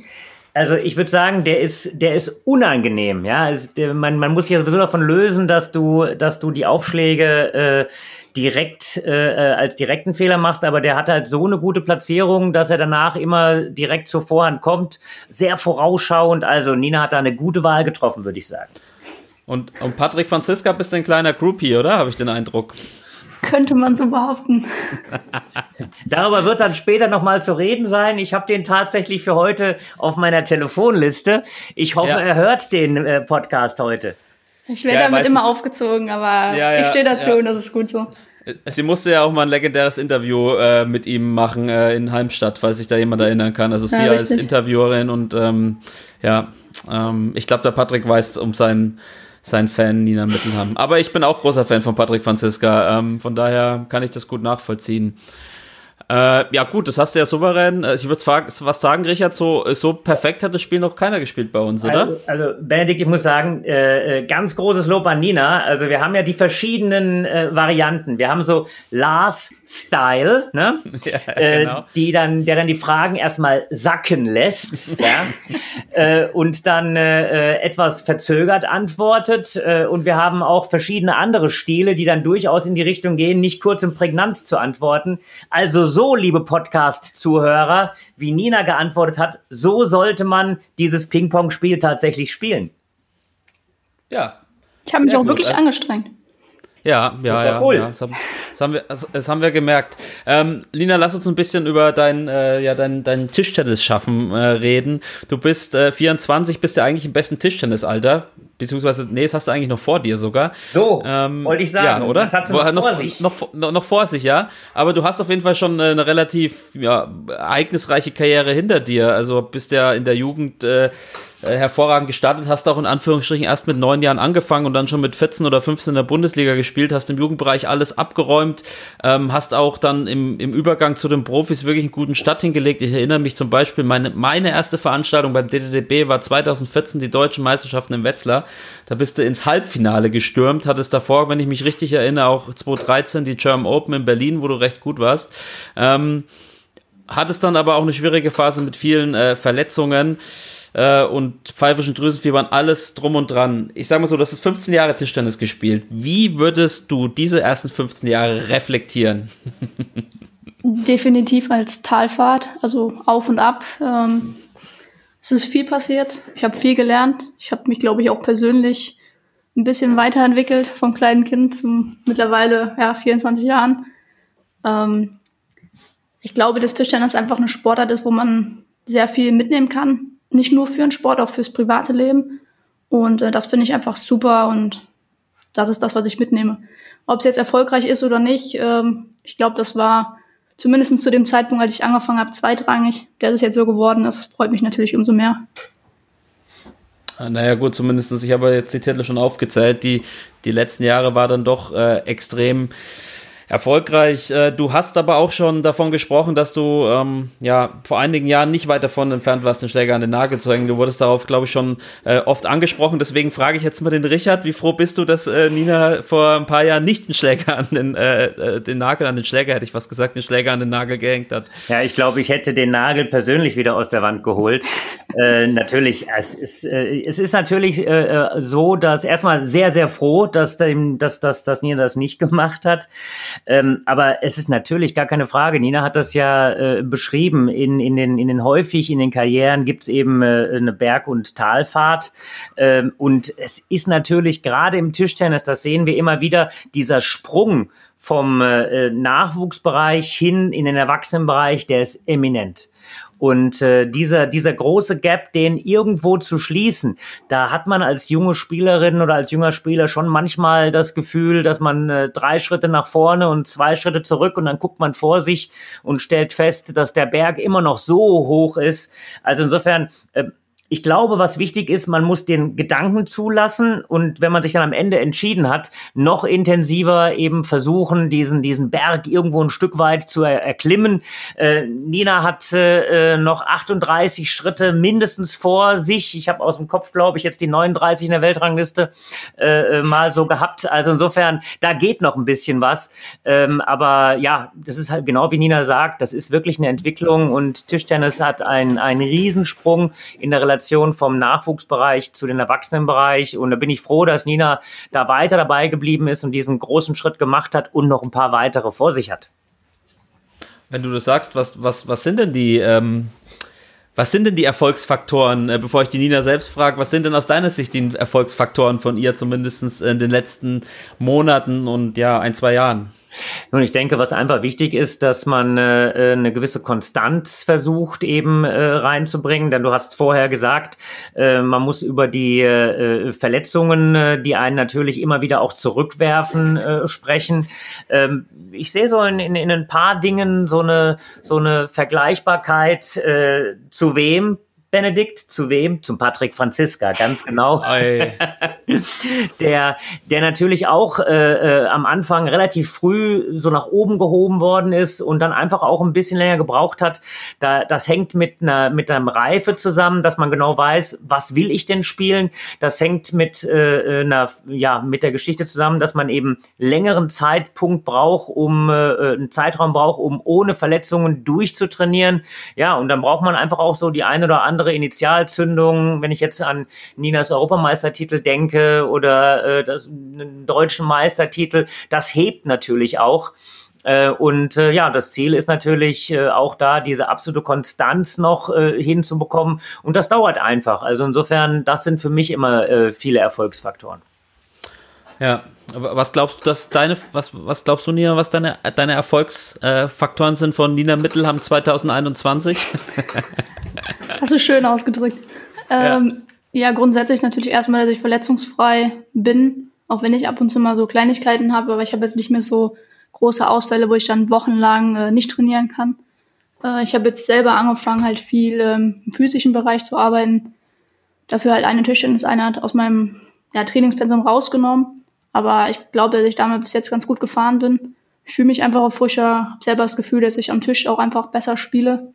Also ich würde sagen, der ist, der ist unangenehm, ja. Es, der, man, man muss sich ja sowieso davon lösen, dass du, dass du die Aufschläge äh, direkt äh, als direkten Fehler machst, aber der hat halt so eine gute Platzierung, dass er danach immer direkt zur Vorhand kommt. Sehr vorausschauend. Also Nina hat da eine gute Wahl getroffen, würde ich sagen. Und, und Patrick Franziska bist ein kleiner Groupie, oder? Habe ich den Eindruck. Könnte man so behaupten. [LAUGHS] Darüber wird dann später nochmal zu reden sein. Ich habe den tatsächlich für heute auf meiner Telefonliste. Ich hoffe, Ja. er hört den äh, Podcast heute. Ich werde Ja, damit immer aufgezogen, aber Ja, ja, ich stehe dazu ja. und das ist gut so. Sie musste ja auch mal ein legendäres Interview äh, mit ihm machen äh, in Halmstadt, falls sich da jemand erinnern kann. Also sie als. Interviewerin und ähm, ja, ähm, ich glaube, der Patrick weiß um seinen, seinen Fan Nina Mittelham. Aber ich bin auch großer Fan von Patrick Franziska, ähm, von daher kann ich das gut nachvollziehen. Äh, ja gut, das hast du ja souverän. äh, Ich würde was sagen, Richard, so, so perfekt hat das Spiel noch keiner gespielt bei uns, oder? Also, also Benedikt, ich muss sagen, äh, äh, ganz großes Lob an Nina. Also wir haben ja die verschiedenen äh, Varianten. Wir haben so Lars Style, ne? [LAUGHS] Ja, äh, genau. die dann, der dann die Fragen erstmal sacken lässt, [LAUGHS] ja, und dann etwas verzögert antwortet. Und wir haben auch verschiedene andere Stile, die dann durchaus in die Richtung gehen, nicht kurz und prägnant zu antworten. Also so, liebe Podcast-Zuhörer, wie Nina geantwortet hat, so sollte man dieses Ping-Pong-Spiel tatsächlich spielen. ja, Ich habe mich auch gut. wirklich Also- angestrengt. Ja, ja, ja, cool. ja. Das haben, das haben wir, das, das haben wir gemerkt. Ähm, Lina, lass uns ein bisschen über dein, äh, ja, dein, dein Tischtennis-Schaffen äh, reden. Du bist äh, 24, bist ja eigentlich im besten Tischtennisalter. Beziehungsweise, nee, das hast du eigentlich noch vor dir sogar. So, Ähm, wollte ich sagen. Ja, oder? Das hat sie noch noch, vor sich. Noch, noch, noch vor sich, ja. Aber du hast auf jeden Fall schon äh, eine relativ ja, ereignisreiche Karriere hinter dir. Also bist ja in der Jugend äh, äh, hervorragend gestartet, hast auch in Anführungsstrichen erst mit neun Jahren angefangen und dann schon mit 14 oder 15 in der Bundesliga gespielt, hast im Jugendbereich alles abgeräumt, ähm, hast auch dann im, im Übergang zu den Profis wirklich einen guten Start hingelegt. Ich erinnere mich zum Beispiel, meine, meine erste Veranstaltung beim DDDB war 2014 die deutschen Meisterschaften in Wetzlar. Da bist du ins Halbfinale gestürmt, hattest davor, wenn ich mich richtig erinnere, auch 2013 die German Open in Berlin, wo du recht gut warst. Ähm, hattest dann aber auch eine schwierige Phase mit vielen äh, Verletzungen äh, und pfeifischen Drüsenfiebern, alles drum und dran. Ich sag mal so, du hast 15 Jahre Tischtennis gespielt. Wie würdest du diese ersten 15 Jahre reflektieren? Definitiv als Talfahrt, also auf und ab. Ähm, es ist viel passiert. Ich habe viel gelernt. Ich habe mich, glaube ich, auch persönlich ein bisschen weiterentwickelt vom kleinen Kind zum mittlerweile ja, 24 Jahren. Ähm, ich glaube, dass Tischtennis einfach eine Sportart ist, wo man sehr viel mitnehmen kann. Nicht nur für den Sport, auch fürs private Leben. Und äh, das finde ich einfach super und das ist das, was ich mitnehme. Ob es jetzt erfolgreich ist oder nicht, ähm, ich glaube, das war zumindest zu dem Zeitpunkt, als ich angefangen habe, zweitrangig. Dass es jetzt so geworden ist, freut mich natürlich umso mehr. Ah, Naja, gut, zumindestens. ich habe jetzt die Titel schon aufgezählt. Die, die letzten Jahre war dann doch äh, extrem erfolgreich. Äh, du hast aber auch schon davon gesprochen, dass du ähm, ja vor einigen Jahren nicht weit davon entfernt warst, den Schläger an den Nagel zu hängen. Du wurdest darauf, glaube ich, schon äh, oft angesprochen. Deswegen frage ich jetzt mal den Richard, wie froh bist du, dass äh, Nina vor ein paar Jahren nicht den Schläger an den, äh, äh den Nagel an den Schläger, hätte ich was gesagt, den Schläger an den Nagel gehängt hat? Ja, ich glaube, ich hätte den Nagel persönlich wieder aus der Wand geholt. [LAUGHS] äh, natürlich, es ist, es ist natürlich so, dass erstmal sehr, sehr froh, dass, dem, dass, dass, dass Nina das nicht gemacht hat. Ähm, aber es ist natürlich gar keine Frage. Nina hat das ja äh, beschrieben. In, in, den, in den häufig in den Karrieren gibt es eben äh, eine Berg- und Talfahrt. Ähm, und es ist natürlich gerade im Tischtennis, das sehen wir immer wieder, dieser Sprung vom äh, Nachwuchsbereich hin in den Erwachsenenbereich, der ist eminent. Und äh, dieser, dieser große Gap, den irgendwo zu schließen, da hat man als junge Spielerin oder als junger Spieler schon manchmal das Gefühl, dass man äh, drei Schritte nach vorne und zwei Schritte zurück und dann guckt man vor sich und stellt fest, dass der Berg immer noch so hoch ist. Also insofern, äh, ich glaube, was wichtig ist, man muss den Gedanken zulassen und wenn man sich dann am Ende entschieden hat, noch intensiver eben versuchen, diesen, diesen Berg irgendwo ein Stück weit zu er erklimmen. Äh, Nina hat äh, noch 38 Schritte mindestens vor sich. Ich habe aus dem Kopf, glaube ich, jetzt die 39 in der Weltrangliste äh, äh, mal so gehabt. Also insofern, da geht noch ein bisschen was. Ähm, aber ja, das ist halt genau wie Nina sagt, das ist wirklich eine Entwicklung und Tischtennis hat einen, einen Riesensprung in der Relation Kombination vom Nachwuchsbereich zu den Erwachsenenbereich. Und da bin ich froh, dass Nina da weiter dabei geblieben ist und diesen großen Schritt gemacht hat und noch ein paar weitere vor sich hat. Wenn du das sagst, was, was, was sind denn die, ähm, was sind denn die Erfolgsfaktoren, äh, bevor ich die Nina selbst frage, was sind denn aus deiner Sicht die Erfolgsfaktoren von ihr, zumindest in den letzten Monaten und ja, ein, zwei Jahren? Nun, ich denke, was einfach wichtig ist, dass man äh, äh, eine gewisse Konstanz versucht eben äh, reinzubringen, denn du hast vorher gesagt, äh, man muss über die äh, Verletzungen, äh, die einen natürlich immer wieder auch zurückwerfen, äh, sprechen. Ähm, ich sehe so in, in, in ein paar Dingen so eine so eine Vergleichbarkeit äh, zu wem Benedikt, zu wem? Zum Patrick Franziska, ganz genau. [LAUGHS] der, der natürlich auch äh, äh, am Anfang relativ früh so nach oben gehoben worden ist und dann einfach auch ein bisschen länger gebraucht hat. Da, das hängt mit einer mit einem Reife zusammen, dass man genau weiß, was will ich denn spielen. Das hängt mit äh, einer ja mit der Geschichte zusammen, dass man eben längeren Zeitpunkt braucht, um äh, einen Zeitraum braucht, um ohne Verletzungen durchzutrainieren. Ja, und dann braucht man einfach auch so die eine oder andere andere Initialzündung, wenn ich jetzt an Ninas Europameistertitel denke oder äh, das, einen deutschen Meistertitel, das hebt natürlich auch. Äh, und äh, ja, das Ziel ist natürlich äh, auch da, diese absolute Konstanz noch äh, hinzubekommen. Und das dauert einfach. Also insofern, das sind für mich immer äh, viele Erfolgsfaktoren. Ja, was glaubst du, dass deine, was, was glaubst du, Nina, was deine, deine Erfolgsfaktoren sind von Nina Mittelham 2021? [LAUGHS] [LAUGHS] Hast du schön ausgedrückt. Ähm, ja. ja, grundsätzlich natürlich erstmal, dass ich verletzungsfrei bin, auch wenn ich ab und zu mal so Kleinigkeiten habe, aber ich habe jetzt nicht mehr so große Ausfälle, wo ich dann wochenlang äh, nicht trainieren kann. Äh, ich habe jetzt selber angefangen, halt viel ähm, im physischen Bereich zu arbeiten. Dafür halt eine Tischtenniseinheit aus meinem ja, Trainingspensum rausgenommen. Aber ich glaube, dass ich damit bis jetzt ganz gut gefahren bin. Ich fühle mich einfach auf frischer, habe selber das Gefühl, dass ich am Tisch auch einfach besser spiele.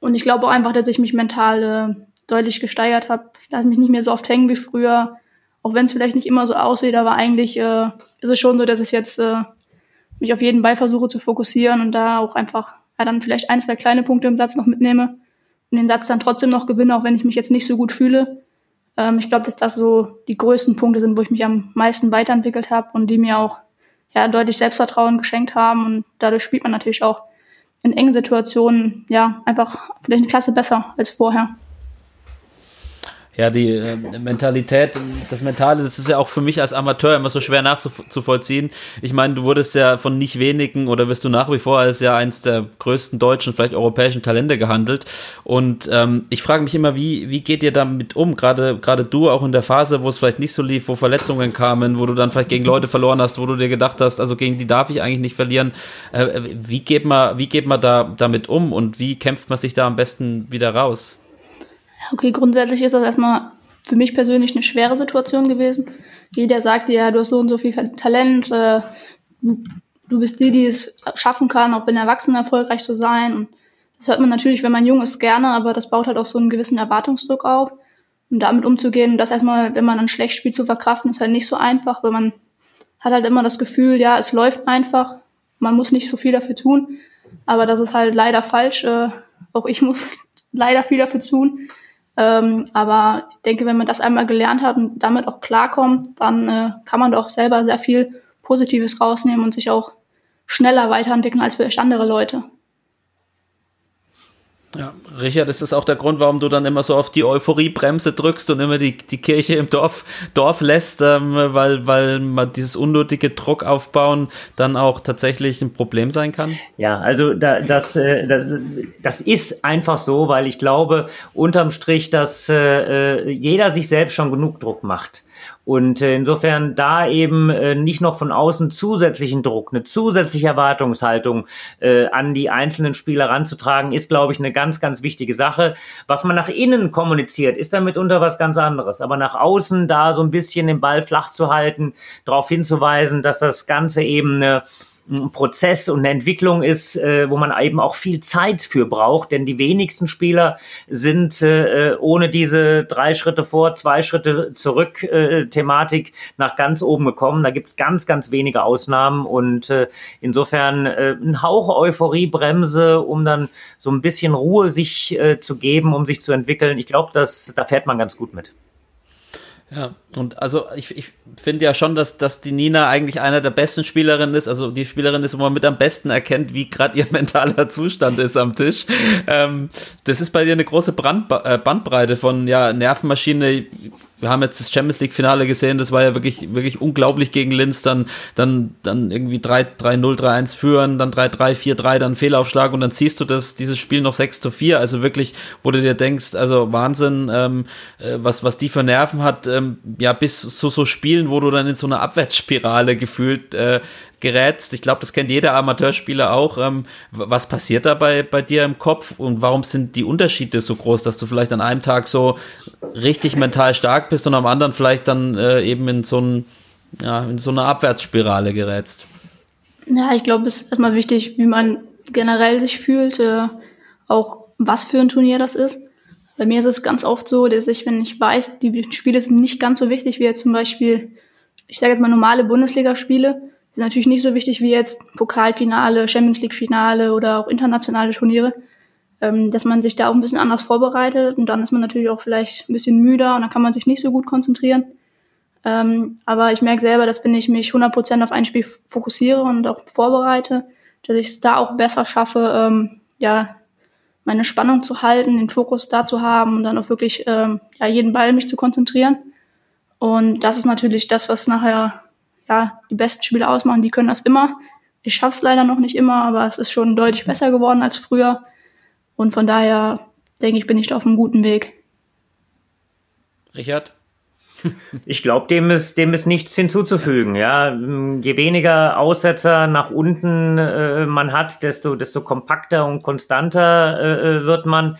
Und ich glaube auch einfach, dass ich mich mental äh, deutlich gesteigert habe. Ich lasse mich nicht mehr so oft hängen wie früher. Auch wenn es vielleicht nicht immer so aussieht, aber eigentlich äh, ist es schon so, dass ich jetzt äh, mich auf jeden Ball versuche zu fokussieren und da auch einfach ja, dann vielleicht ein, zwei kleine Punkte im Satz noch mitnehme und den Satz dann trotzdem noch gewinne, auch wenn ich mich jetzt nicht so gut fühle. Ähm, ich glaube, dass das so die größten Punkte sind, wo ich mich am meisten weiterentwickelt habe und die mir auch ja, deutlich Selbstvertrauen geschenkt haben. Und dadurch spielt man natürlich auch in engen Situationen ja einfach vielleicht eine Klasse besser als vorher ja, die äh, Mentalität, das Mentale, das ist ja auch für mich als Amateur immer so schwer nachzuvollziehen. Ich meine, du wurdest ja von nicht wenigen oder wirst du nach wie vor als ja eins der größten deutschen, vielleicht europäischen Talente gehandelt. Und ähm, ich frage mich immer, wie, wie geht ihr damit um? Gerade, gerade du auch in der Phase, wo es vielleicht nicht so lief, wo Verletzungen kamen, wo du dann vielleicht gegen Leute verloren hast, wo du dir gedacht hast, also gegen die darf ich eigentlich nicht verlieren. Äh, wie geht man, wie geht man da damit um und wie kämpft man sich da am besten wieder raus? Okay, grundsätzlich ist das erstmal für mich persönlich eine schwere Situation gewesen. Jeder sagt dir, ja, du hast so und so viel Talent, äh, du bist die, die es schaffen kann, auch den Erwachsenen erfolgreich zu sein. Und das hört man natürlich, wenn man jung ist, gerne, aber das baut halt auch so einen gewissen Erwartungsdruck auf. Und damit umzugehen das erstmal, wenn man dann schlecht spielt, zu verkraften, ist halt nicht so einfach, weil man hat halt immer das Gefühl, ja, es läuft einfach, man muss nicht so viel dafür tun. Aber das ist halt leider falsch. Äh, auch ich [LAUGHS] muss leider viel dafür tun. Ähm, aber ich denke, wenn man das einmal gelernt hat und damit auch klarkommt, dann äh, kann man doch selber sehr viel Positives rausnehmen und sich auch schneller weiterentwickeln als vielleicht andere Leute. Ja, Richard, ist das auch der Grund, warum du dann immer so auf die Euphoriebremse drückst und immer die, die Kirche im Dorf, Dorf lässt, ähm, weil, weil man dieses unnötige Druck aufbauen dann auch tatsächlich ein Problem sein kann? Ja, also da, das, äh, das, das ist einfach so, weil ich glaube, unterm Strich, dass äh, jeder sich selbst schon genug Druck macht. Und äh, insofern da eben äh, nicht noch von außen zusätzlichen Druck, eine zusätzliche Erwartungshaltung äh, an die einzelnen Spieler ranzutragen, ist, glaube ich, eine ganz, ganz wichtige Sache. Was man nach innen kommuniziert, ist dann mitunter was ganz anderes. Aber nach außen da so ein bisschen den Ball flach zu halten, darauf hinzuweisen, dass das Ganze eben eine Prozess und eine Entwicklung ist, äh, wo man eben auch viel Zeit für braucht, denn die wenigsten Spieler sind äh, ohne diese drei Schritte vor, zwei Schritte zurück äh, Thematik nach ganz oben gekommen. Da gibt es ganz, ganz wenige Ausnahmen und äh, insofern äh, ein Hauch Euphoriebremse, um dann so ein bisschen Ruhe sich äh, zu geben, um sich zu entwickeln. Ich glaube, da fährt man ganz gut mit. Ja, und also ich, ich finde ja schon, dass, dass die Nina eigentlich einer der besten Spielerinnen ist, also die Spielerin ist, wo man mit am besten erkennt, wie gerade ihr [LAUGHS] mentaler Zustand ist am Tisch. Ähm, das ist bei dir eine große Brand, äh, Bandbreite von ja, Nervenmaschine, wir haben jetzt das Champions League Finale gesehen, das war ja wirklich, wirklich unglaublich gegen Linz, dann, dann, dann irgendwie 3-0, 3-1 führen, dann 3-3, 4-3, dann Fehlaufschlag und dann siehst du das, dieses Spiel noch 6 zu 4, also wirklich, wo du dir denkst, also Wahnsinn, ähm, äh, was, was die für Nerven hat, ähm, ja, bis zu so Spielen, wo du dann in so einer Abwärtsspirale gefühlt äh, gerätst. Ich glaube, das kennt jeder Amateurspieler auch. Ähm, was passiert da bei, bei dir im Kopf und warum sind die Unterschiede so groß, dass du vielleicht an einem Tag so richtig mental stark bist und am anderen vielleicht dann äh, eben in so, ein, ja, in so eine Abwärtsspirale gerätst? Ja, ich glaube, es ist erstmal wichtig, wie man generell sich fühlt, äh, auch was für ein Turnier das ist. Bei mir ist es ganz oft so, dass ich, wenn ich weiß, die Spiele sind nicht ganz so wichtig wie jetzt zum Beispiel, ich sage jetzt mal normale Bundesligaspiele, sind natürlich nicht so wichtig wie jetzt Pokalfinale, Champions League Finale oder auch internationale Turniere, ähm, dass man sich da auch ein bisschen anders vorbereitet und dann ist man natürlich auch vielleicht ein bisschen müder und dann kann man sich nicht so gut konzentrieren. Ähm, aber ich merke selber, dass wenn ich mich 100% auf ein Spiel fokussiere und auch vorbereite, dass ich es da auch besser schaffe, ähm, ja, meine Spannung zu halten, den Fokus da zu haben und dann auch wirklich ähm, ja, jeden Ball mich zu konzentrieren. Und das ist natürlich das, was nachher ja, die besten Spieler ausmachen, die können das immer. Ich schaffe es leider noch nicht immer, aber es ist schon deutlich besser geworden als früher. Und von daher denke ich, bin ich da auf einem guten Weg. Richard? [LAUGHS] Ich glaube, dem ist, dem ist nichts hinzuzufügen. Ja, je weniger Aussetzer nach unten äh, man hat, desto, desto kompakter und konstanter äh, äh wird man.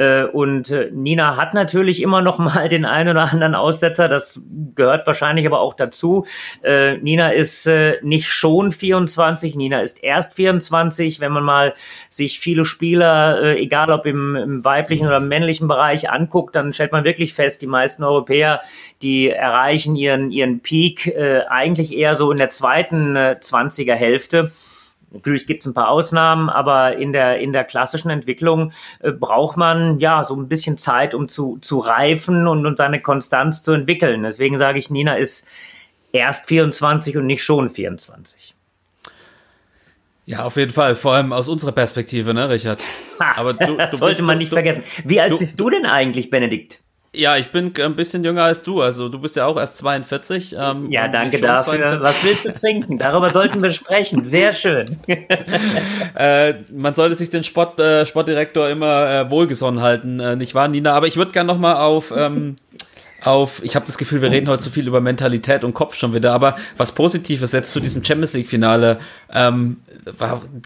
Äh, und äh, Nina hat natürlich immer noch mal den einen oder anderen Aussetzer. Das gehört wahrscheinlich aber auch dazu. Äh, Nina ist nicht schon 24. Nina ist erst 24. Wenn man mal sich viele Spieler, egal ob im, weiblichen oder männlichen Bereich anguckt, dann stellt man wirklich fest, die meisten Europäer, die erreichen ihren, ihren Peak eigentlich eher so in der zweiten äh, 20er Hälfte. Natürlich gibt es ein paar Ausnahmen, aber in der, in der klassischen Entwicklung äh, braucht man ja so ein bisschen Zeit, um zu, zu reifen und, und seine Konstanz zu entwickeln. Deswegen sage ich, Nina ist erst 24 und nicht schon 24. Ja, auf jeden Fall, vor allem aus unserer Perspektive, ne, Richard? Ha, Aber [LAUGHS] du, das du sollte man nicht du, vergessen. Wie alt bist du denn eigentlich, Benedikt? Ja, ich bin ein bisschen jünger als du. Also du bist ja auch erst 42. Ähm, ja, danke dafür. 42. Was willst du trinken? Darüber sollten wir sprechen. Sehr schön. [LAUGHS] äh, man sollte sich den Sport, äh, Sportdirektor immer äh, wohlgesonnen halten, äh, nicht wahr, Nina? Aber ich würde gerne noch mal auf ähm, auf, ich habe das Gefühl, wir reden heute so viel über Mentalität und Kopf schon wieder, aber was Positives jetzt zu diesem Champions League-Finale, ähm,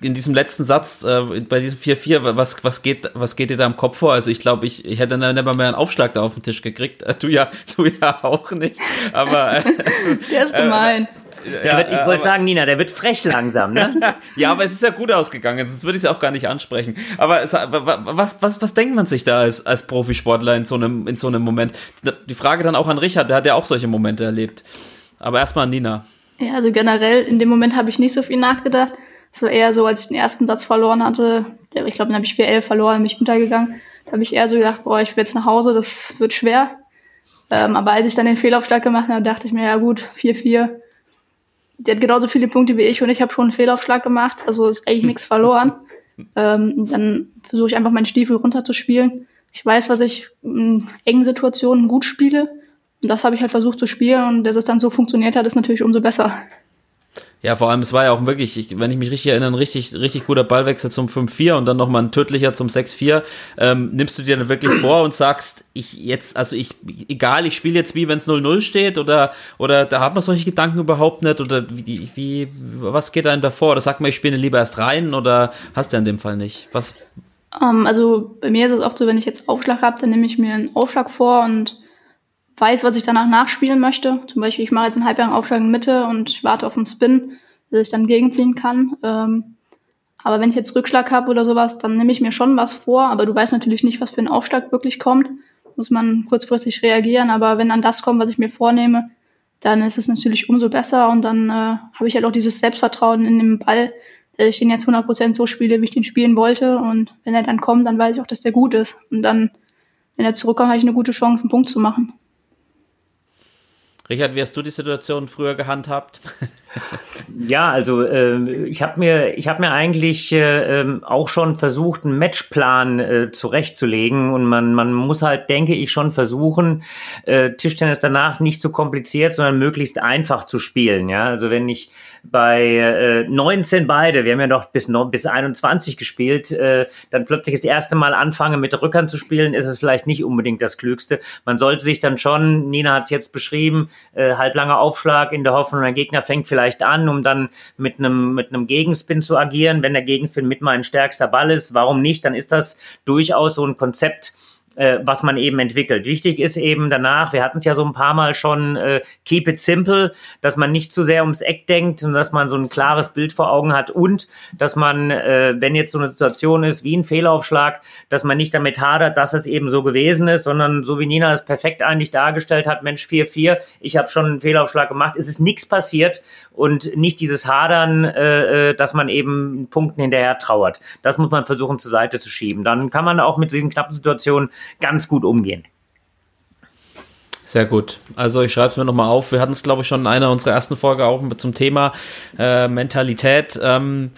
in diesem letzten Satz, äh, bei diesem 4-4, was, was, geht, was geht dir da im Kopf vor? Also ich glaube, ich, ich hätte dann nicht mehr einen Aufschlag da auf den Tisch gekriegt. Äh, [LAUGHS] du ja, du ja auch nicht. Aber äh, Der ist gemein. Der wird, ich wollte sagen, Nina, der wird frech langsam, ne? [LAUGHS] ja, aber es ist ja gut ausgegangen, sonst würde ich es auch gar nicht ansprechen. Aber es, was, was, was denkt man sich da als, als Profisportler in so, einem, in so einem Moment? Die Frage dann auch an Richard, der hat ja auch solche Momente erlebt. Aber erstmal an Nina. Ja, also generell in dem Moment habe ich nicht so viel nachgedacht. Es war eher so, als ich den ersten Satz verloren hatte, ich glaube, dann habe ich 4-11 verloren, bin ich untergegangen. Da habe ich eher so gedacht, boah, ich will jetzt nach Hause, das wird schwer. Ähm, aber als ich dann den Fehlaufschlag gemacht habe, dachte ich mir, ja gut, 4-4. Die hat genauso viele Punkte wie ich und ich habe schon einen Fehlaufschlag gemacht, also ist eigentlich nichts verloren. [LAUGHS] Ähm, dann versuche ich einfach meinen Stiefel runterzuspielen. Ich weiß, was ich in engen Situationen gut spiele. Und das habe ich halt versucht zu spielen und dass es dann so funktioniert hat, ist natürlich umso besser. Ja, vor allem, es war ja auch wirklich, ich, wenn ich mich richtig erinnere, ein richtig, richtig guter Ballwechsel zum 5-4 und dann nochmal ein tödlicher zum 6-4. Ähm, nimmst du dir dann wirklich vor und sagst, ich jetzt, also ich, egal, ich spiele jetzt wie, wenn es 0-0 steht oder, oder da hat man solche Gedanken überhaupt nicht oder wie, wie was geht einem davor? Oder sagt man, ich spiele lieber erst rein oder hast du in dem Fall nicht? Was? Um, ähm, also bei mir ist es oft so, wenn ich jetzt Aufschlag habe, dann nehme ich mir einen Aufschlag vor und weiß, was ich danach nachspielen möchte. Zum Beispiel, ich mache jetzt einen halblangen Aufschlag in Mitte und warte auf einen Spin, dass ich dann gegenziehen kann. Ähm, aber wenn ich jetzt Rückschlag habe oder sowas, dann nehme ich mir schon was vor, aber du weißt natürlich nicht, was für ein Aufschlag wirklich kommt. Muss man kurzfristig reagieren, aber wenn dann das kommt, was ich mir vornehme, dann ist es natürlich umso besser und dann äh, habe ich halt auch dieses Selbstvertrauen in dem Ball, dass ich den jetzt 100% so spiele, wie ich den spielen wollte und wenn er dann kommt, dann weiß ich auch, dass der gut ist und dann, wenn er zurückkommt, habe ich eine gute Chance, einen Punkt zu machen. Richard, wie hast du die Situation früher gehandhabt? [LAUGHS] ja, also äh, ich habe mir, ich habe mir eigentlich äh, ähm, auch schon versucht, einen Matchplan äh, zurechtzulegen und man, man muss halt, denke ich, schon versuchen, äh, Tischtennis danach nicht zu kompliziert, sondern möglichst einfach zu spielen. Ja, also wenn ich bei äh, 19 beide, wir haben ja noch bis, noch bis 21 gespielt, äh, dann plötzlich das erste Mal anfangen mit Rückhand zu spielen, ist es vielleicht nicht unbedingt das Klügste. Man sollte sich dann schon, Nina hat es jetzt beschrieben, äh, halblanger Aufschlag in der Hoffnung, der Gegner fängt vielleicht an, um dann mit einem mit einem Gegenspin zu agieren. Wenn der Gegenspin mit mein stärkster Ball ist, warum nicht? Dann ist das durchaus so ein Konzept, äh, was man eben entwickelt. Wichtig ist eben danach, wir hatten es ja so ein paar Mal schon, äh, keep it simple, dass man nicht zu sehr ums Eck denkt und dass man so ein klares Bild vor Augen hat und dass man, äh, wenn jetzt so eine Situation ist wie ein Fehlaufschlag, dass man nicht damit hadert, dass es eben so gewesen ist, sondern so wie Nina es perfekt eigentlich dargestellt hat, Mensch 4-4, ich habe schon einen Fehlaufschlag gemacht, es ist nichts passiert und nicht dieses Hadern, äh, äh, dass man eben Punkten hinterher trauert. Das muss man versuchen zur Seite zu schieben. Dann kann man auch mit diesen knappen Situationen ganz gut umgehen. Sehr gut. Also ich schreibe es mir nochmal auf. Wir hatten es, glaube ich, schon in einer unserer ersten Folge auch zum Thema äh, Mentalität. Ähm,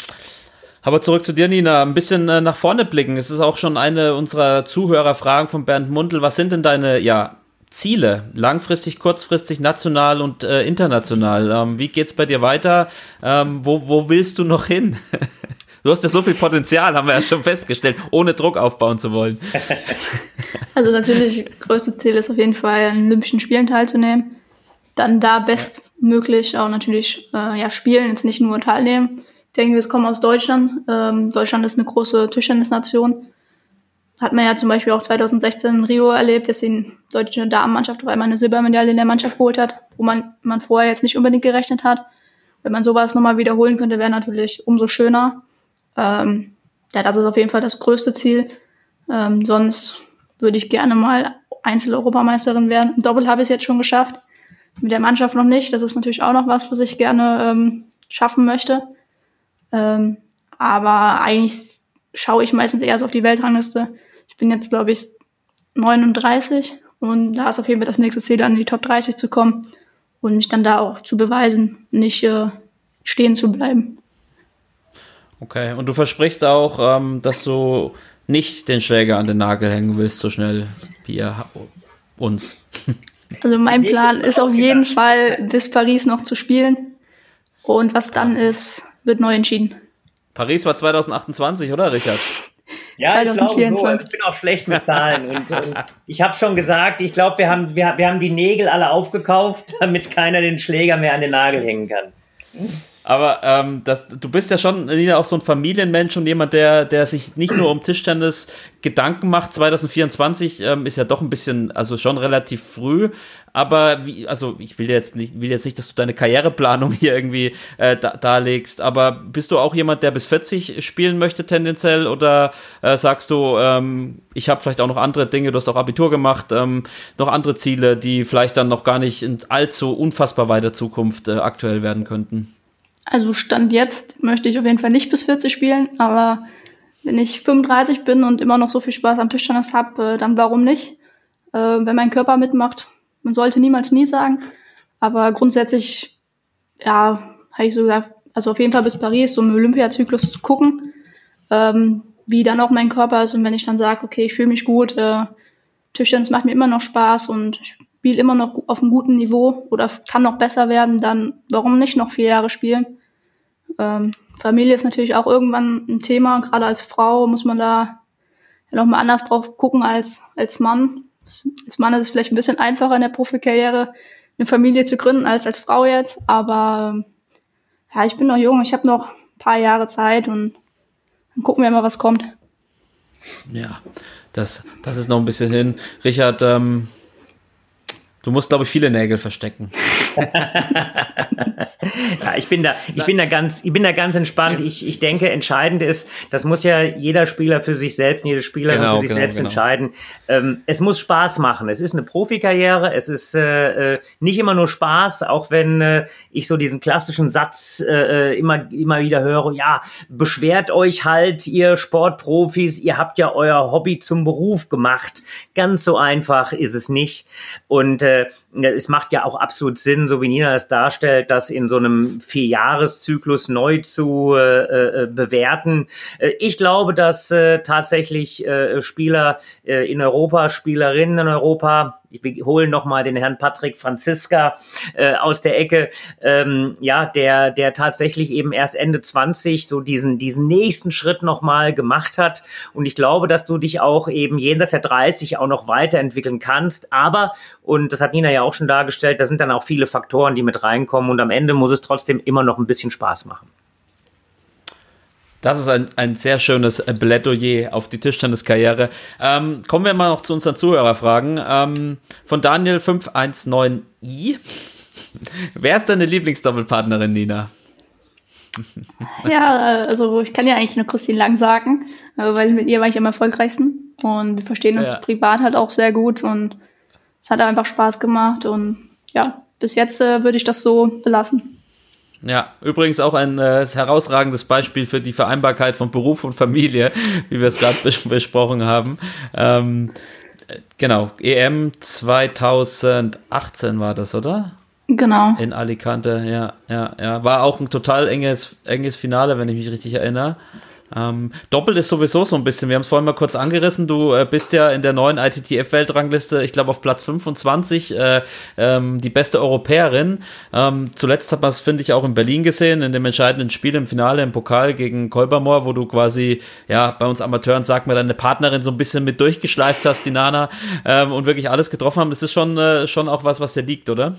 aber zurück zu dir, Nina. Ein bisschen äh, nach vorne blicken. Es ist auch schon eine unserer Zuhörerfragen von Bernd Mundel. Was sind denn deine ja, Ziele? Langfristig, kurzfristig, national und äh, international. Ähm, wie geht's bei dir weiter? Ähm, wo, wo willst du noch hin? [LAUGHS] Du hast ja so viel Potenzial, haben wir ja schon festgestellt, ohne Druck aufbauen zu wollen. [LAUGHS] Also natürlich, größte Ziel ist auf jeden Fall, an Olympischen Spielen teilzunehmen. Dann da bestmöglich auch natürlich äh, ja, spielen, jetzt nicht nur teilnehmen. Ich denke, wir kommen aus Deutschland. Ähm, Deutschland ist eine große Tischtennisnation. Hat man ja zum Beispiel auch 2016 in Rio erlebt, dass die deutsche Damenmannschaft auf einmal eine Silbermedaille in der Mannschaft geholt hat, wo man, man vorher jetzt nicht unbedingt gerechnet hat. Wenn man sowas nochmal wiederholen könnte, wäre natürlich umso schöner. Ähm, ja, das ist auf jeden Fall das größte Ziel. Ähm, sonst würde ich gerne mal Einzel-Europameisterin werden. Doppel habe ich es jetzt schon geschafft. Mit der Mannschaft noch nicht. Das ist natürlich auch noch was, was ich gerne ähm, schaffen möchte. Ähm, aber eigentlich schaue ich meistens eher so auf die Weltrangliste. Ich bin jetzt, glaube ich, 39 und da ist auf jeden Fall das nächste Ziel, dann in die Top 30 zu kommen und mich dann da auch zu beweisen, nicht äh, stehen zu bleiben. Okay, und du versprichst auch, ähm, dass du nicht den Schläger an den Nagel hängen willst, so schnell wie ihr uns. [LAUGHS] Also mein Plan ist auf jeden Fall bis Paris noch zu spielen. Und was dann ist, wird neu entschieden. Paris war 2028, oder Richard? Ja, ich glaube so. Ich bin auch schlecht mit Zahlen. Und, und ich habe schon gesagt, ich glaube, wir haben, wir, wir haben die Nägel alle aufgekauft, [LAUGHS] damit keiner den Schläger mehr an den Nagel hängen kann. Aber ähm, das, du bist ja schon Nina, auch so ein Familienmensch und jemand, der, der sich nicht nur um Tischtennis Gedanken macht. 2024 ähm, ist ja doch ein bisschen, also schon relativ früh. Aber wie, also ich will jetzt nicht, will jetzt nicht, dass du deine Karriereplanung hier irgendwie äh, da, darlegst. Aber bist du auch jemand, der bis 40 spielen möchte tendenziell? Oder äh, sagst du, ähm, ich habe vielleicht auch noch andere Dinge, du hast auch Abitur gemacht, ähm, noch andere Ziele, die vielleicht dann noch gar nicht in allzu unfassbar weiter Zukunft äh, aktuell werden könnten? Also Stand jetzt möchte ich auf jeden Fall nicht bis 40 spielen, aber wenn ich 35 bin und immer noch so viel Spaß am Tischtennis habe, äh, dann warum nicht? Äh, wenn mein Körper mitmacht, man sollte niemals nie sagen, aber grundsätzlich, ja, habe ich so gesagt, also auf jeden Fall bis Paris, so im Olympiazyklus zu gucken, ähm, wie dann auch mein Körper ist und wenn ich dann sage, okay, ich fühle mich gut, äh, Tischtennis macht mir immer noch Spaß und ich spiele immer noch auf einem guten Niveau oder kann noch besser werden, dann warum nicht noch vier Jahre spielen? Ähm, Familie ist natürlich auch irgendwann ein Thema. Gerade als Frau muss man da noch mal anders drauf gucken als als Mann. Als Mann ist es vielleicht ein bisschen einfacher in der Profikarriere eine Familie zu gründen als als Frau jetzt. Aber ja, ich bin noch jung. Ich habe noch ein paar Jahre Zeit und dann gucken wir mal, was kommt. Ja, das, das ist noch ein bisschen hin. Richard, ähm, Du musst, glaube ich, viele Nägel verstecken. [LAUGHS] ja, ich bin da, ich bin da ganz, ich bin da ganz entspannt. Ich, ich denke, entscheidend ist, das muss ja jeder Spieler für sich selbst, jede Spielerin genau, für sich genau, selbst genau. entscheiden. Ähm, es muss Spaß machen. Es ist eine Profikarriere. Es ist äh, äh, nicht immer nur Spaß, auch wenn äh, ich so diesen klassischen Satz äh, äh immer, immer wieder höre. Ja, beschwert euch halt, ihr Sportprofis. Ihr habt ja euer Hobby zum Beruf gemacht. Ganz so einfach ist es nicht. Und äh, es macht ja auch absolut Sinn, so wie Nina es darstellt, das in so einem Vierjahreszyklus neu zu äh, äh, bewerten. Äh, ich glaube, dass äh, tatsächlich äh, Spieler äh, in Europa, Spielerinnen in Europa, wir holen noch mal den Herrn Patrick Franziska äh, aus der Ecke, ähm, ja, der der tatsächlich eben erst Ende 20 so diesen diesen nächsten Schritt noch mal gemacht hat. Und ich glaube, dass du dich auch eben jenseits der 30 auch noch weiterentwickeln kannst, aber und das hat Nina ja auch schon dargestellt, da sind dann auch viele Faktoren, die mit reinkommen. Und am Ende muss es trotzdem immer noch ein bisschen Spaß machen. Das ist ein, ein sehr schönes Plädoyer auf die Tischtenniskarriere. Ähm, kommen wir mal noch zu unseren Zuhörerfragen. Ähm, von Daniel 519i. Wer ist deine Lieblingsdoppelpartnerin, Nina? [LAUGHS] Ja, also ich kann ja eigentlich nur Christine Lang sagen, äh, weil mit ihr war ich am erfolgreichsten und wir verstehen uns ja. privat halt auch sehr gut und es hat einfach Spaß gemacht und ja, bis jetzt äh, würde ich das so belassen. Ja, übrigens auch ein äh, herausragendes Beispiel für die Vereinbarkeit von Beruf und Familie, [LAUGHS] wie wir es gerade bes besprochen haben. Ähm, genau, EM 2018 war das, oder? Genau. In Alicante, ja, ja, ja. War auch ein total enges, enges Finale, wenn ich mich richtig erinnere. Ähm, Doppel ist sowieso so ein bisschen, wir haben es vorhin mal kurz angerissen, du äh, bist ja in der neuen ITTF-Weltrangliste, ich glaube auf Platz 25, äh, ähm, die beste Europäerin. Ähm, zuletzt hat man es, finde ich, auch in Berlin gesehen, in dem entscheidenden Spiel im Finale im Pokal gegen Kolbermoor, wo du quasi, ja, bei uns Amateuren sagt man, deine Partnerin so ein bisschen mit durchgeschleift hast, die Nana, ähm, und wirklich alles getroffen haben. Das ist schon, äh, schon auch was, was dir liegt, oder?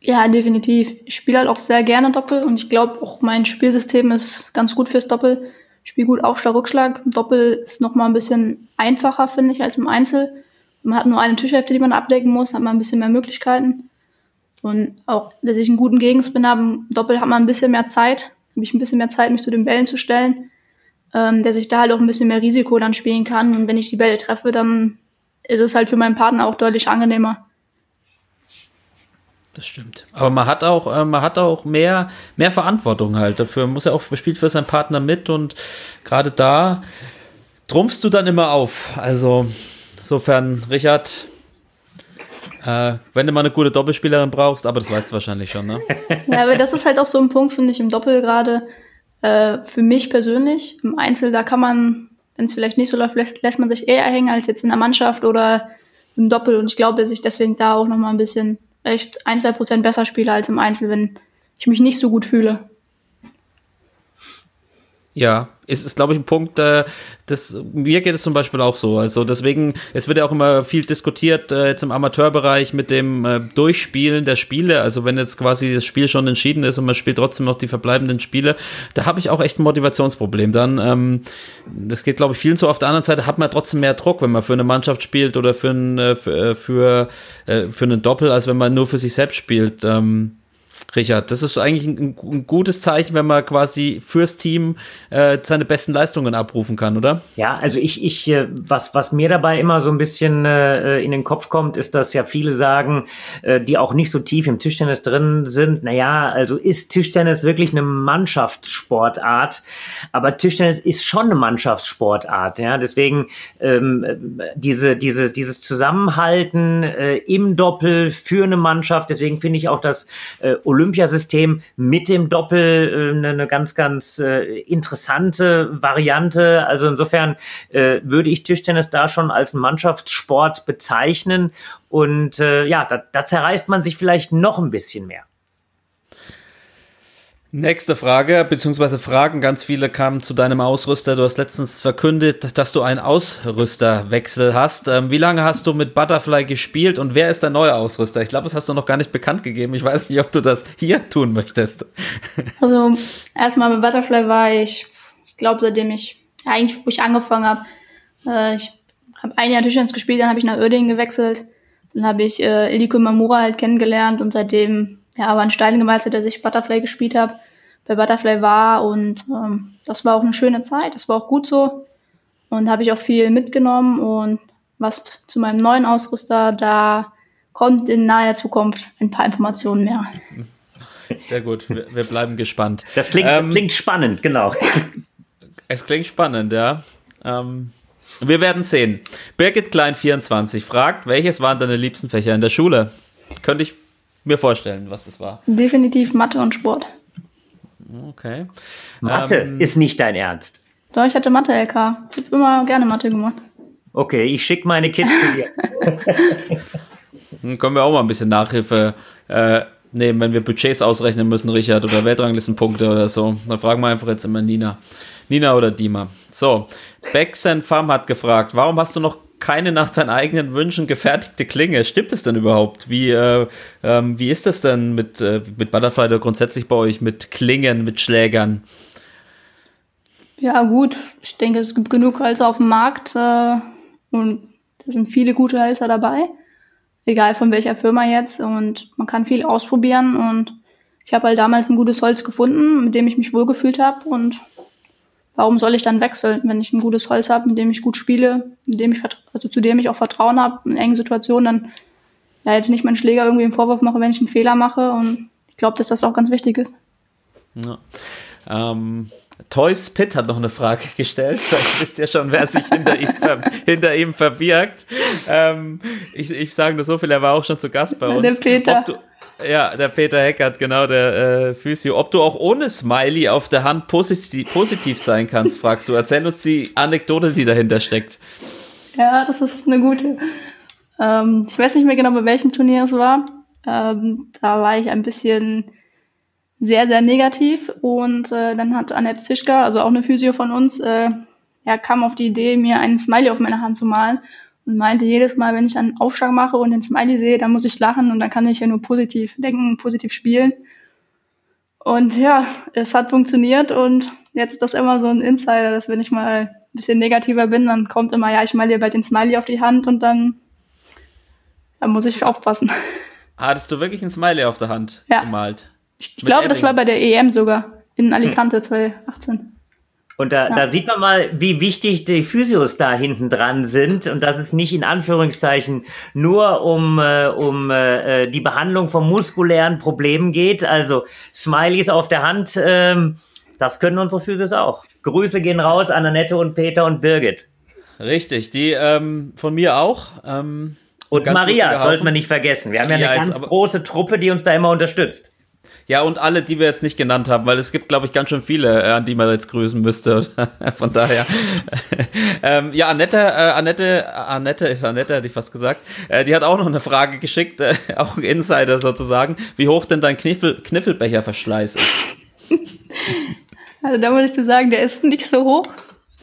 Ja, definitiv. Ich spiele halt auch sehr gerne Doppel und ich glaube auch mein Spielsystem ist ganz gut fürs Doppel spiele gut Aufschlag, Rückschlag. Doppel ist noch mal ein bisschen einfacher, finde ich, als im Einzel. Man hat nur eine Tischhälfte, die man abdecken muss, hat man ein bisschen mehr Möglichkeiten. Und auch, dass ich einen guten Gegenspin habe, Doppel hat man ein bisschen mehr Zeit, habe ich ein bisschen mehr Zeit, mich zu den Bällen zu stellen, ähm, dass ich da halt auch ein bisschen mehr Risiko dann spielen kann. Und wenn ich die Bälle treffe, dann ist es halt für meinen Partner auch deutlich angenehmer das stimmt. Aber man hat auch, äh, man hat auch mehr, mehr Verantwortung halt. Dafür muss er auch spielt für seinen Partner mit und gerade da trumpfst du dann immer auf. Also insofern, Richard, äh, wenn du mal eine gute Doppelspielerin brauchst, aber das weißt du wahrscheinlich schon, ne? [LAUGHS] Ja, aber das ist halt auch so ein Punkt, finde ich, im Doppel gerade. Äh, für mich persönlich, im Einzel, da kann man, wenn es vielleicht nicht so läuft, lässt, lässt man sich eher hängen als jetzt in der Mannschaft oder im Doppel. Und ich glaube, dass ich deswegen da auch nochmal ein bisschen echt ein, zwei Prozent besser spiele als im Einzel, wenn ich mich nicht so gut fühle. Ja, ist, ist glaube ich, ein Punkt, äh, das, mir geht es zum Beispiel auch so. Also deswegen, es wird ja auch immer viel diskutiert äh, jetzt im Amateurbereich mit dem äh, Durchspielen der Spiele. Also wenn jetzt quasi das Spiel schon entschieden ist und man spielt trotzdem noch die verbleibenden Spiele, da habe ich auch echt ein Motivationsproblem. Dann, ähm, das geht, glaube ich, vielen so. Auf der anderen Seite hat man trotzdem mehr Druck, wenn man für eine Mannschaft spielt oder für, ein, äh, für, äh, für, äh, für einen Doppel, als wenn man nur für sich selbst spielt. Ähm, Richard, das ist eigentlich ein, ein, gutes Zeichen, wenn man quasi fürs Team äh, seine besten Leistungen abrufen kann, oder? Ja, also ich, ich, äh, was, was mir dabei immer so ein bisschen äh, in den Kopf kommt, ist, dass ja viele sagen, äh, die auch nicht so tief im Tischtennis drin sind, naja, also ist Tischtennis wirklich eine Mannschaftssportart? Aber Tischtennis ist schon eine Mannschaftssportart, ja. Deswegen ähm, diese, diese, dieses Zusammenhalten äh, im Doppel für eine Mannschaft, deswegen finde ich auch das äh, Olympiasystem mit dem Doppel äh, eine, ganz, ganz äh, interessante Variante. Also insofern äh, würde ich Tischtennis da schon als Mannschaftssport bezeichnen. Und äh, ja, da, da zerreißt man sich vielleicht noch ein bisschen mehr. Nächste Frage, beziehungsweise Fragen. Ganz viele kamen zu deinem Ausrüster. Du hast letztens verkündet, dass du einen Ausrüsterwechsel hast. Ähm, wie lange hast du mit Butterfly gespielt und wer ist dein neuer Ausrüster? Ich glaube, das hast du noch gar nicht bekannt gegeben. Ich weiß nicht, ob du das hier tun möchtest. [LAUGHS] Also, erstmal mit Butterfly war ich, ich glaube, seitdem ich, eigentlich, wo ich angefangen habe, äh, ich habe ein Jahr Tischtennis gespielt, dann habe ich nach Uerdingen gewechselt. Dann habe ich äh, Iliko Mamura halt kennengelernt und seitdem ja, aber ein Stein gemeißelt, dass ich Butterfly gespielt habe, bei Butterfly war und ähm, das war auch eine schöne Zeit, das war auch gut so und habe ich auch viel mitgenommen und was zu meinem neuen Ausrüster, da kommt in naher Zukunft ein paar Informationen mehr. Sehr gut, wir, wir bleiben gespannt. Das klingt, ähm, das klingt spannend, genau. Es klingt spannend, ja. Ähm, wir werden sehen. Birgit Klein 24 fragt, welches waren deine liebsten Fächer in der Schule? Könnte ich mir vorstellen, was das war. Definitiv Mathe und Sport. Okay. Mathe ähm, ist nicht dein Ernst. Doch, ich hatte Mathe-LK. Ich habe immer gerne Mathe gemacht. Okay, ich schicke meine Kids zu dir. [LAUGHS] Dann können wir auch mal ein bisschen Nachhilfe äh, nehmen, wenn wir Budgets ausrechnen müssen, Richard, oder Weltranglistenpunkte oder so. Dann fragen wir einfach jetzt immer Nina. Nina oder Dima. So, Bexen Farm hat gefragt, warum hast du noch keine nach seinen eigenen Wünschen gefertigte Klinge. Stimmt das denn überhaupt? Wie, äh, ähm, wie ist das denn mit, äh, mit Butterfly oder grundsätzlich bei euch mit Klingen, mit Schlägern? Ja, gut. Ich denke, es gibt genug Hölzer auf dem Markt äh, und da sind viele gute Hölzer dabei. Egal von welcher Firma jetzt. Und man kann viel ausprobieren. Und ich habe halt damals ein gutes Holz gefunden, mit dem ich mich wohlgefühlt habe. Und warum soll ich dann wechseln, wenn ich ein gutes Holz habe, mit dem ich gut spiele, mit dem ich also zu dem ich auch Vertrauen habe in engen Situationen, dann ja jetzt nicht meinen Schläger irgendwie einen Vorwurf mache, wenn ich einen Fehler mache und ich glaube, dass das auch ganz wichtig ist. Ja. Ähm, Toys Pitt hat noch eine Frage gestellt. [LAUGHS] Vielleicht wisst ihr schon, wer sich hinter ihm, [LAUGHS] hinter ihm verbirgt. Ähm, ich, ich sage nur so viel, er war auch schon zu Gast bei uns. Der Peter. Du, ja, der Peter Heckert, genau, der äh, Physio. Ob du auch ohne Smiley auf der Hand positiv, positiv sein kannst, fragst du. Erzähl uns die Anekdote, die dahinter steckt. Ja, das ist eine gute. Ähm, ich weiß nicht mehr genau, bei welchem Turnier es war. Ähm, da war ich ein bisschen sehr, sehr negativ. Und äh, dann hat Annette Zischka, also auch eine Physio von uns, äh, ja, kam auf die Idee, mir einen Smiley auf meine Hand zu malen und meinte jedes Mal, wenn ich einen Aufschlag mache und den Smiley sehe, dann muss ich lachen und dann kann ich ja nur positiv denken, positiv spielen. Und ja, es hat funktioniert und jetzt ist das immer so ein Insider, dass wenn ich mal ein bisschen negativer bin, dann kommt immer, ja, ich male dir bald den Smiley auf die Hand und dann, dann muss ich aufpassen. Hattest du wirklich einen Smiley auf der Hand ja. gemalt? Ich glaube, das war bei der EM sogar in Alicante hm. 2018. Und da, ja. da sieht man mal, wie wichtig die Physios da hinten dran sind und dass es nicht in Anführungszeichen nur um, äh, um äh, die Behandlung von muskulären Problemen geht. Also Smileys auf der Hand, ähm, das können unsere Physios auch. Grüße gehen raus an Annette und Peter und Birgit. Richtig, die ähm, von mir auch. Ähm, und Maria, sollten wir nicht vergessen. Wir haben ja, ja eine ganz große Truppe, die uns da immer unterstützt. Ja, und alle, die wir jetzt nicht genannt haben, weil es gibt, glaube ich, ganz schön viele, äh, an die man jetzt grüßen müsste. [LAUGHS] Von daher. ähm, ja, Annette, äh, Annette, Annette ist Annette, hätte ich fast gesagt. Äh, die hat auch noch eine Frage geschickt, äh, [LAUGHS] auch ein Insider sozusagen, wie hoch denn dein Kniffel, Kniffelbecherverschleiß ist. [LAUGHS] Also da muss ich dir sagen, der ist nicht so hoch.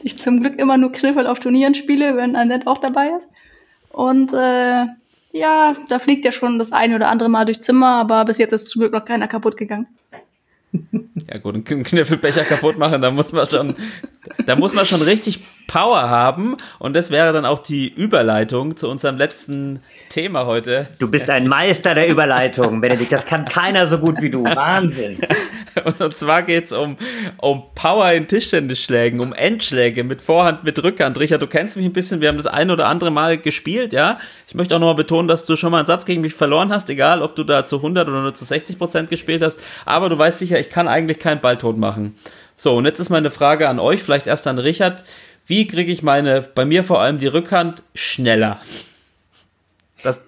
Ich zum Glück immer nur Kniffel auf Turnieren spiele, wenn Annette auch dabei ist. Und äh, ja, da fliegt ja schon das eine oder andere Mal durch Zimmer, aber bis jetzt ist zum Glück noch keiner kaputt gegangen. Ja gut, einen Kniffelbecher kaputt machen, da muss man schon, da muss man schon richtig Power haben und das wäre dann auch die Überleitung zu unserem letzten Thema heute. Du bist ein Meister der Überleitung, Benedikt. Das kann keiner so gut wie du. Wahnsinn. [LAUGHS] Und zwar geht's um, um Power in Tischtennisschlägen, um Endschläge mit Vorhand, mit Rückhand. Richard, du kennst mich ein bisschen, wir haben das ein oder andere Mal gespielt, ja. Ich möchte auch nochmal betonen, dass du schon mal einen Satz gegen mich verloren hast, egal ob du da zu 100 oder nur zu 60 Prozent gespielt hast. Aber du weißt sicher, ich kann eigentlich keinen Ball tot machen. So, und jetzt ist meine Frage an euch, vielleicht erst an Richard. Wie kriege ich meine, bei mir vor allem die Rückhand schneller? Das.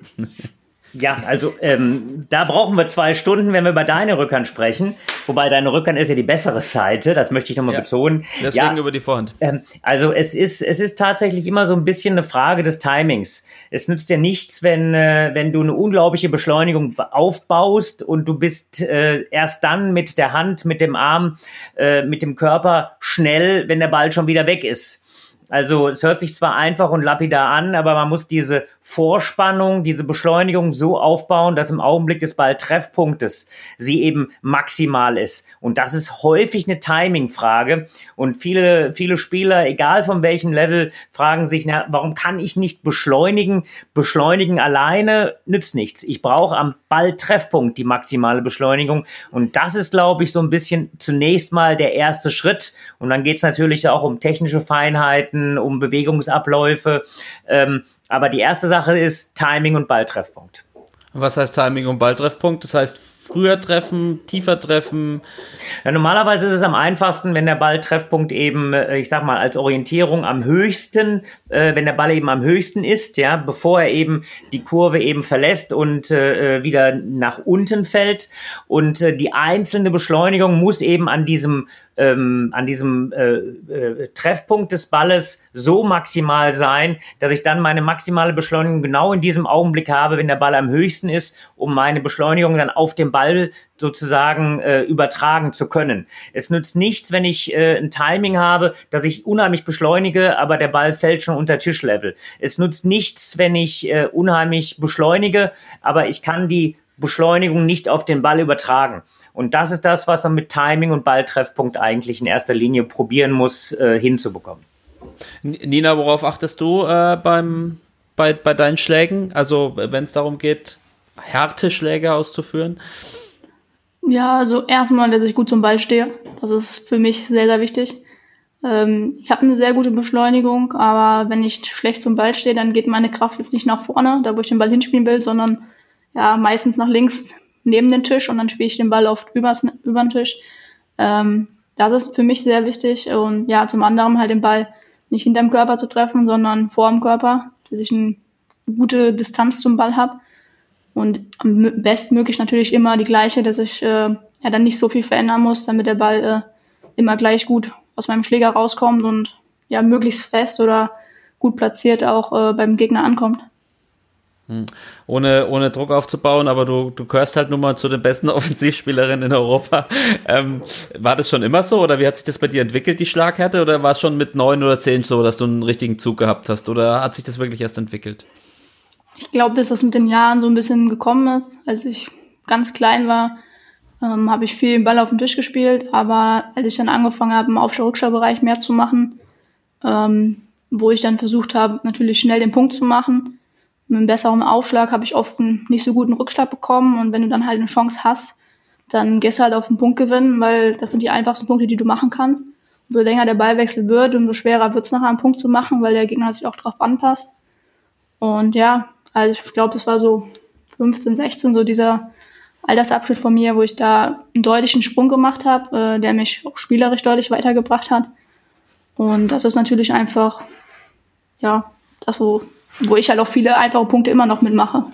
Ja, also ähm, da brauchen wir zwei Stunden, wenn wir über deine Rückhand sprechen. Wobei deine Rückhand ist ja die bessere Seite, das möchte ich nochmal Ja, betonen. Deswegen ja, über die Vorhand. ähm, also es ist, es ist tatsächlich immer so ein bisschen eine Frage des Timings. Es nützt dir nichts, wenn, äh, wenn du eine unglaubliche Beschleunigung aufbaust und du bist äh, erst dann mit der Hand, mit dem Arm, äh, mit dem Körper schnell, wenn der Ball schon wieder weg ist. Also es hört sich zwar einfach und lapidar an, aber man muss diese Vorspannung, diese Beschleunigung so aufbauen, dass im Augenblick des Balltreffpunktes sie eben maximal ist. Und das ist häufig eine Timing-Frage. Und viele, viele Spieler, egal von welchem Level, fragen sich, na, warum kann ich nicht beschleunigen? Beschleunigen alleine nützt nichts. Ich brauche am Balltreffpunkt die maximale Beschleunigung. Und das ist, glaube ich, so ein bisschen zunächst mal der erste Schritt. Und dann geht es natürlich auch um technische Feinheiten, um Bewegungsabläufe. Ähm, aber die erste Sache ist Timing und Balltreffpunkt. Was heißt Timing und Balltreffpunkt? Das heißt früher treffen, tiefer treffen. Ja, normalerweise ist es am einfachsten, wenn der Balltreffpunkt eben, äh, ich sag mal, als Orientierung am höchsten, äh, wenn der Ball eben am höchsten ist, ja, bevor er eben die Kurve eben verlässt und äh, wieder nach unten fällt. Und äh, die einzelne Beschleunigung muss eben an diesem ähm, an diesem äh, äh, Treffpunkt des Balles so maximal sein, dass ich dann meine maximale Beschleunigung genau in diesem Augenblick habe, wenn der Ball am höchsten ist, um meine Beschleunigung dann auf den Ball sozusagen äh, übertragen zu können. Es nützt nichts, wenn ich äh, ein Timing habe, dass ich unheimlich beschleunige, aber der Ball fällt schon unter Tischlevel. Es nützt nichts, wenn ich äh, unheimlich beschleunige, aber ich kann die Beschleunigung nicht auf den Ball übertragen. Und das ist das, was man mit Timing und Balltreffpunkt eigentlich in erster Linie probieren muss, äh, hinzubekommen. Nina, worauf achtest du äh, beim, bei, bei deinen Schlägen? Also, wenn es darum geht, harte Schläge auszuführen? Ja, also erstmal, dass ich gut zum Ball stehe. Das ist für mich sehr, sehr wichtig. Ähm, ich habe eine sehr gute Beschleunigung, aber wenn ich schlecht zum Ball stehe, dann geht meine Kraft jetzt nicht nach vorne, da wo ich den Ball hinspielen will, sondern ja, meistens nach links neben den Tisch und dann spiele ich den Ball oft übers, über den Tisch. Ähm, das ist für mich sehr wichtig und ja, zum anderen halt den Ball nicht hinterm Körper zu treffen, sondern vor dem Körper, dass ich eine gute Distanz zum Ball habe. Und am mö- bestmöglich natürlich immer die gleiche, dass ich äh, ja dann nicht so viel verändern muss, damit der Ball äh, immer gleich gut aus meinem Schläger rauskommt und ja möglichst fest oder gut platziert auch äh, beim Gegner ankommt. Ohne, ohne Druck aufzubauen, aber du, du gehörst halt nun mal zu den besten [LAUGHS] Offensivspielerinnen in Europa. Ähm, war das schon immer so oder wie hat sich das bei dir entwickelt, die Schlaghärte? Oder war es schon mit neun oder zehn so, dass du einen richtigen Zug gehabt hast? Oder hat sich das wirklich erst entwickelt? Ich glaube, dass das mit den Jahren so ein bisschen gekommen ist. Als ich ganz klein war, ähm, habe ich viel Ball auf dem Tisch gespielt, aber als ich dann angefangen habe, im Aufschau-Rückschau-Bereich mehr zu machen, ähm, wo ich dann versucht habe, natürlich schnell den Punkt zu machen, mit einem besseren Aufschlag habe ich oft einen nicht so guten Rückschlag bekommen und wenn du dann halt eine Chance hast, dann gehst du halt auf den Punkt gewinnen, weil das sind die einfachsten Punkte, die du machen kannst. Umso länger der Ballwechsel wird, umso schwerer wird es nachher einen Punkt zu machen, weil der Gegner sich auch darauf anpasst. Und ja, also ich glaube, es war so 15, 16, so dieser Altersabschnitt von mir, wo ich da einen deutlichen Sprung gemacht habe, äh, der mich auch spielerisch deutlich weitergebracht hat. Und das ist natürlich einfach, ja, das, wo, wo ich halt auch viele einfache Punkte immer noch mitmache.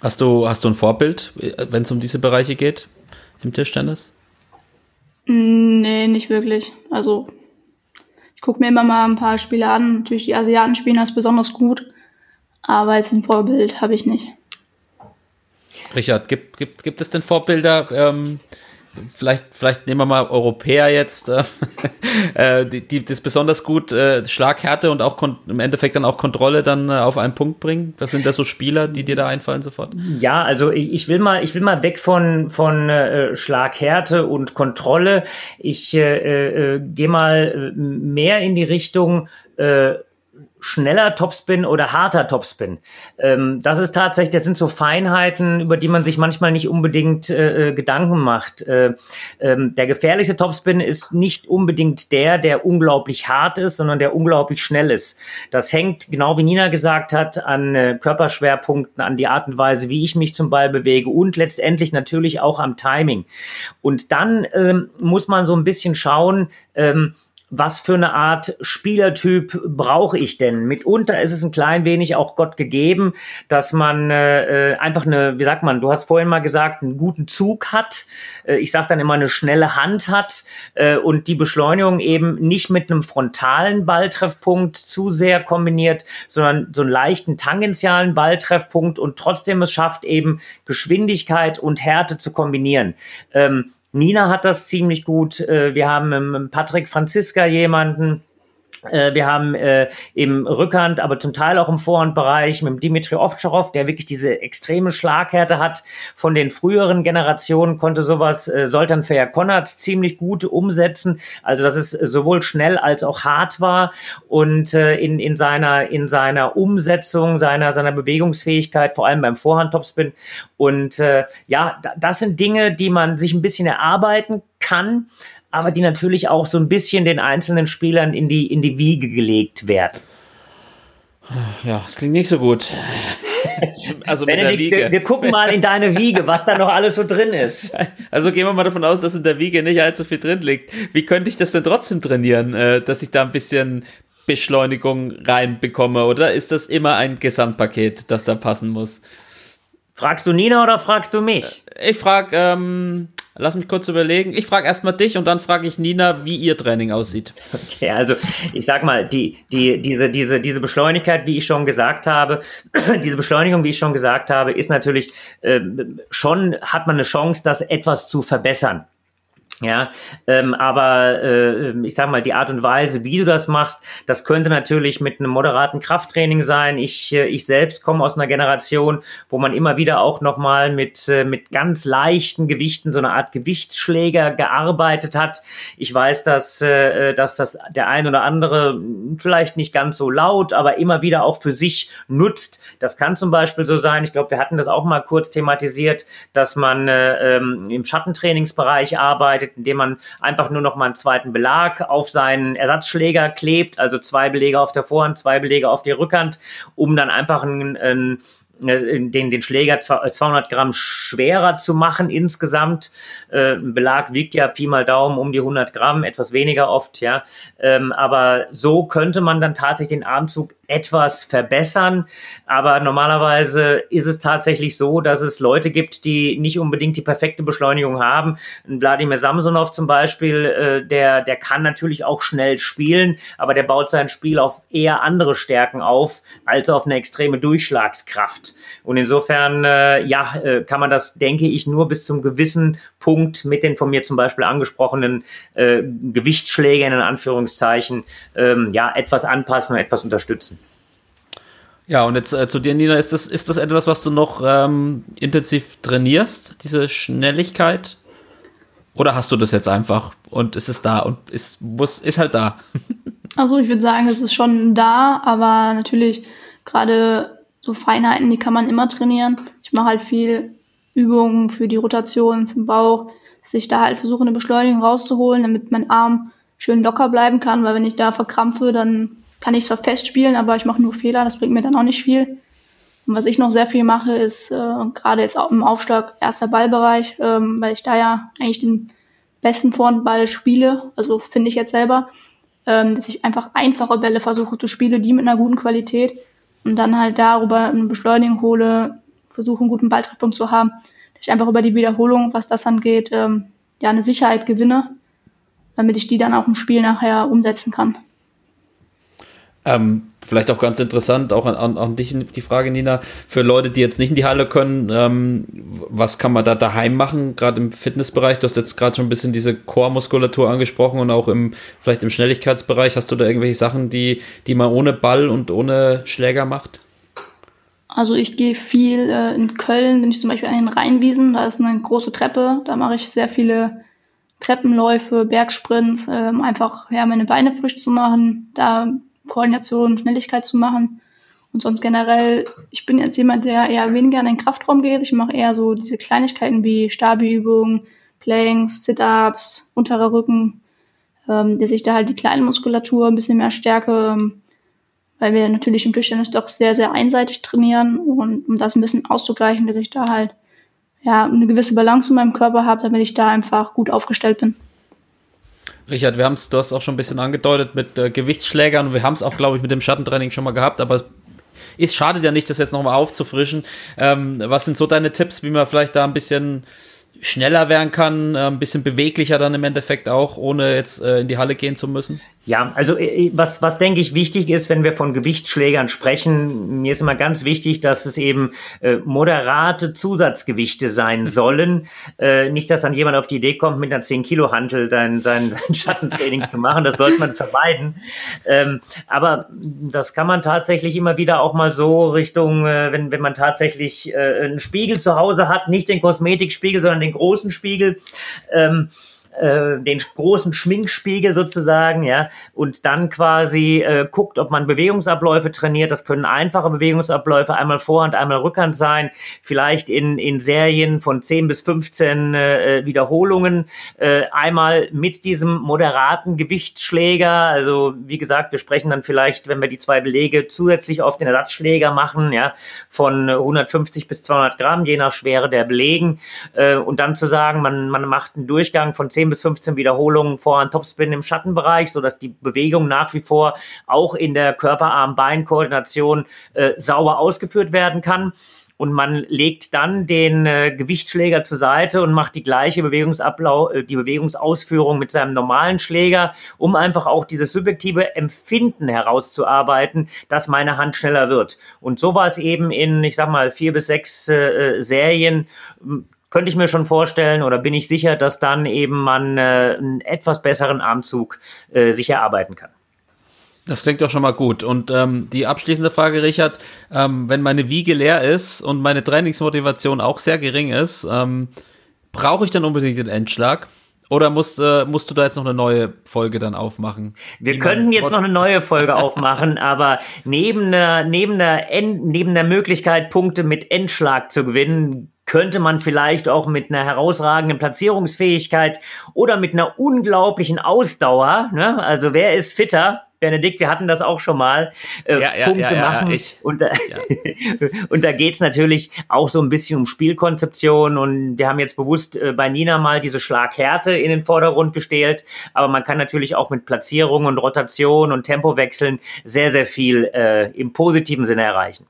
Hast du, hast du ein Vorbild, wenn es um diese Bereiche geht im Tischtennis? Mm, Nee, nicht wirklich. Also ich gucke mir immer mal ein paar Spiele an. Natürlich die Asiaten spielen das besonders gut, aber jetzt ein Vorbild habe ich nicht. Richard, gibt, gibt, gibt es denn Vorbilder, ähm, vielleicht, vielleicht nehmen wir mal Europäer jetzt, äh, [LAUGHS] äh, die, die das besonders gut äh, Schlaghärte und auch im Endeffekt dann auch Kontrolle dann äh, auf einen Punkt bringen? Was sind da so Spieler, die dir da einfallen sofort? Ja, also ich, ich will mal, ich will mal weg von von äh, Schlaghärte und Kontrolle. Ich äh, äh, gehe mal mehr in die Richtung äh, schneller Topspin oder harter Topspin. Ähm, das ist tatsächlich, das sind so Feinheiten, über die man sich manchmal nicht unbedingt äh, äh, Gedanken macht. Äh, ähm, der gefährlichste Topspin ist nicht unbedingt der, der unglaublich hart ist, sondern der unglaublich schnell ist. Das hängt, genau wie Nina gesagt hat, an äh, Körperschwerpunkten, an die Art und Weise, wie ich mich zum Ball bewege und letztendlich natürlich auch am Timing. Und dann ähm, muss man so ein bisschen schauen, ähm, was für eine Art Spielertyp brauche ich denn? Mitunter ist es ein klein wenig auch Gott gegeben, dass man äh, äh, einfach eine, wie sagt man, du hast vorhin mal gesagt, einen guten Zug hat. Äh, ich sage dann immer eine schnelle Hand hat äh, und die Beschleunigung eben nicht mit einem frontalen Balltreffpunkt zu sehr kombiniert, sondern so einen leichten tangentialen Balltreffpunkt und trotzdem es schafft eben Geschwindigkeit und Härte zu kombinieren. Ähm, Nina hat das ziemlich gut. Äh, wir haben im Patrick Franziska jemanden, wir haben äh, im Rückhand, aber zum Teil auch im Vorhandbereich mit Dimitri Ovtcharov, der wirklich diese extreme Schlaghärte hat. Von den früheren Generationen konnte sowas äh, Soltan Feyer Konrad ziemlich gut umsetzen. Also dass es sowohl schnell als auch hart war und äh, in, in seiner in seiner Umsetzung seiner seiner Bewegungsfähigkeit, vor allem beim Vorhand-Topspin. Und äh, ja, das sind Dinge, die man sich ein bisschen erarbeiten kann aber die natürlich auch so ein bisschen den einzelnen Spielern in die, in die Wiege gelegt werden. Ja, das klingt nicht so gut. [LAUGHS] also mit Benedikt, der Wiege. Wir, wir, gucken mal in deine Wiege, was da noch alles so drin ist. Also gehen wir mal davon aus, dass in der Wiege nicht allzu viel drin liegt. Wie könnte ich das denn trotzdem trainieren, äh, dass ich da ein bisschen Beschleunigung reinbekomme? Oder ist das immer ein Gesamtpaket, das da passen muss? Fragst du Nina oder fragst du mich? Ich frage ähm, Lass mich kurz überlegen. Ich frage erstmal dich und dann frage ich Nina, wie ihr Training aussieht. Okay, also ich sag mal, die, die, diese, diese, diese Beschleunigkeit, wie ich schon gesagt habe, [CLEARS THROAT] diese Beschleunigung, wie ich schon gesagt habe, ist natürlich äh, schon, hat man eine Chance, das etwas zu verbessern. Ja, ähm, aber äh, ich sag mal, die Art und Weise, wie du das machst, das könnte natürlich mit einem moderaten Krafttraining sein. Ich, äh, ich selbst komme aus einer Generation, wo man immer wieder auch nochmal mit, äh, mit ganz leichten Gewichten, so eine Art Gewichtsschläger gearbeitet hat. Ich weiß, dass, äh, dass das der ein oder andere vielleicht nicht ganz so laut, aber immer wieder auch für sich nutzt. Das kann zum Beispiel so sein. Ich glaube, wir hatten das auch mal kurz thematisiert, dass man äh, ähm, im Schattentrainingsbereich arbeitet arbeitet, indem man einfach nur noch mal einen zweiten Belag auf seinen Ersatzschläger klebt, also zwei Belege auf der Vorhand, zwei Belege auf der Rückhand, um dann einfach einen, einen äh, den, den Schläger 200 Gramm schwerer zu machen insgesamt. Äh, ein Belag wiegt ja Pi mal Daumen um die 100 Gramm, etwas weniger oft, ja. Ähm, aber so könnte man dann tatsächlich den Armzug etwas verbessern. Aber normalerweise ist es tatsächlich so, dass es Leute gibt, die nicht unbedingt die perfekte Beschleunigung haben. Wladimir Samsonov zum Beispiel, äh, der, der kann natürlich auch schnell spielen, aber der baut sein Spiel auf eher andere Stärken auf, als auf eine extreme Durchschlagskraft. Und insofern, äh, ja, äh, kann man das, denke ich, nur bis zum gewissen Punkt mit den von mir zum Beispiel angesprochenen äh, Gewichtsschlägern in Anführungszeichen, ähm, ja, etwas anpassen und etwas unterstützen. Ja, und jetzt äh, zu dir, Nina, ist das, ist das etwas, was du noch ähm, intensiv trainierst, diese Schnelligkeit? Oder hast du das jetzt einfach und ist es da und ist, muss, ist halt da? [LAUGHS] Also ich würde sagen, es ist schon da, aber natürlich gerade so Feinheiten, die kann man immer trainieren. Ich mache halt viel Übungen für die Rotation, für den Bauch, dass ich da halt versuche, eine Beschleunigung rauszuholen, damit mein Arm schön locker bleiben kann, weil wenn ich da verkrampfe, dann kann ich zwar festspielen, aber ich mache nur Fehler, das bringt mir dann auch nicht viel. Und was ich noch sehr viel mache, ist äh, gerade jetzt auch im Aufschlag erster Ballbereich, ähm, weil ich da ja eigentlich den besten Vorhandball spiele, also finde ich jetzt selber, ähm, dass ich einfach einfache Bälle versuche zu spielen, die mit einer guten Qualität und dann halt darüber eine Beschleunigung hole, versuche einen guten Balltreffpunkt zu haben, dass ich einfach über die Wiederholung, was das angeht, ähm, ja eine Sicherheit gewinne, damit ich die dann auch im Spiel nachher umsetzen kann. Ähm, vielleicht auch ganz interessant, auch an, an, an, dich die Frage, Nina, für Leute, die jetzt nicht in die Halle können, ähm, was kann man da daheim machen, gerade im Fitnessbereich? Du hast jetzt gerade schon ein bisschen diese Core-Muskulatur angesprochen und auch im, vielleicht im Schnelligkeitsbereich. Hast du da irgendwelche Sachen, die, die man ohne Ball und ohne Schläger macht? Also ich gehe viel äh, in Köln, bin ich zum Beispiel an den Rheinwiesen, da ist eine große Treppe, da mache ich sehr viele Treppenläufe, Bergsprints, äh, um einfach ja, meine Beine frisch zu machen, da Koordination, Schnelligkeit zu machen. Und sonst generell, ich bin jetzt jemand, der eher weniger in den Kraftraum geht. Ich mache eher so diese Kleinigkeiten wie Stabi-Übungen, Planks, Sit-Ups, unterer Rücken, ähm, dass ich da halt die kleine Muskulatur ein bisschen mehr stärke, ähm, weil wir natürlich im Tischtennis doch sehr, sehr einseitig trainieren und um das ein bisschen auszugleichen, dass ich da halt ja eine gewisse Balance in meinem Körper habe, damit ich da einfach gut aufgestellt bin. Richard, wir haben es, du hast auch schon ein bisschen angedeutet mit äh, Gewichtsschlägern wir haben es auch, glaube ich, mit dem Schattentraining schon mal gehabt, aber es ist schade ja nicht, das jetzt nochmal aufzufrischen. Ähm, was sind so deine Tipps, wie man vielleicht da ein bisschen schneller werden kann, äh, ein bisschen beweglicher dann im Endeffekt auch, ohne jetzt äh, in die Halle gehen zu müssen? Ja, also äh, was, was denke ich wichtig ist, wenn wir von Gewichtsschlägern sprechen, mir ist immer ganz wichtig, dass es eben äh, moderate Zusatzgewichte sein sollen. Äh, nicht, dass dann jemand auf die Idee kommt, mit einer 10 Kilo Hantel sein, sein, sein [LAUGHS] Schattentraining zu machen. Das sollte man vermeiden. Ähm, aber das kann man tatsächlich immer wieder auch mal so Richtung, äh, wenn, wenn man tatsächlich äh, einen Spiegel zu Hause hat, nicht den Kosmetikspiegel, sondern den großen Spiegel. Ähm, äh, den großen Schminkspiegel sozusagen, ja, und dann quasi äh, guckt, ob man Bewegungsabläufe trainiert. Das können einfache Bewegungsabläufe, einmal Vorhand, einmal Rückhand sein, vielleicht in, in Serien von 10 bis 15 äh, Wiederholungen, äh, einmal mit diesem moderaten Gewichtsschläger. Also wie gesagt, wir sprechen dann vielleicht, wenn wir die zwei Belege zusätzlich auf den Ersatzschläger machen, ja, von 150 bis 200 Gramm, je nach Schwere der Belegen, äh, und dann zu sagen, man, man macht einen Durchgang von 10 10 bis 15 Wiederholungen vor einem Topspin im Schattenbereich, so dass die Bewegung nach wie vor auch in der Körperarm-Bein-Koordination äh, sauber ausgeführt werden kann und man legt dann den äh, Gewichtsschläger zur Seite und macht die gleiche Bewegungsablau äh, die Bewegungsausführung mit seinem normalen Schläger, um einfach auch dieses subjektive Empfinden herauszuarbeiten, dass meine Hand schneller wird. Und so war es eben in, ich sag mal, vier bis sechs äh, Serien könnte ich mir schon vorstellen oder bin ich sicher, dass dann eben man äh, einen etwas besseren Armzug äh, sich erarbeiten kann. Das klingt doch schon mal gut. Und ähm, die abschließende Frage, Richard, ähm, wenn meine Wiege leer ist und meine Trainingsmotivation auch sehr gering ist, ähm, brauche ich dann unbedingt den Endschlag? Oder musst, äh, musst du da jetzt noch eine neue Folge dann aufmachen? Wir könnten jetzt noch eine neue Folge [LAUGHS] aufmachen, aber neben der, neben der, End, neben der Möglichkeit, Punkte mit Endschlag zu gewinnen, könnte man vielleicht auch mit einer herausragenden Platzierungsfähigkeit oder mit einer unglaublichen Ausdauer, ne? also wer ist fitter? Benedikt, wir hatten das auch schon mal, äh, ja, ja, Punkte ja, machen. Ich, und da, [LAUGHS] und da geht's natürlich auch so ein bisschen um Spielkonzeption. Und wir haben jetzt bewusst äh, bei Nina mal diese Schlaghärte in den Vordergrund gestellt. Aber man kann natürlich auch mit Platzierung und Rotation und Tempowechseln sehr, sehr viel äh, im positiven Sinne erreichen.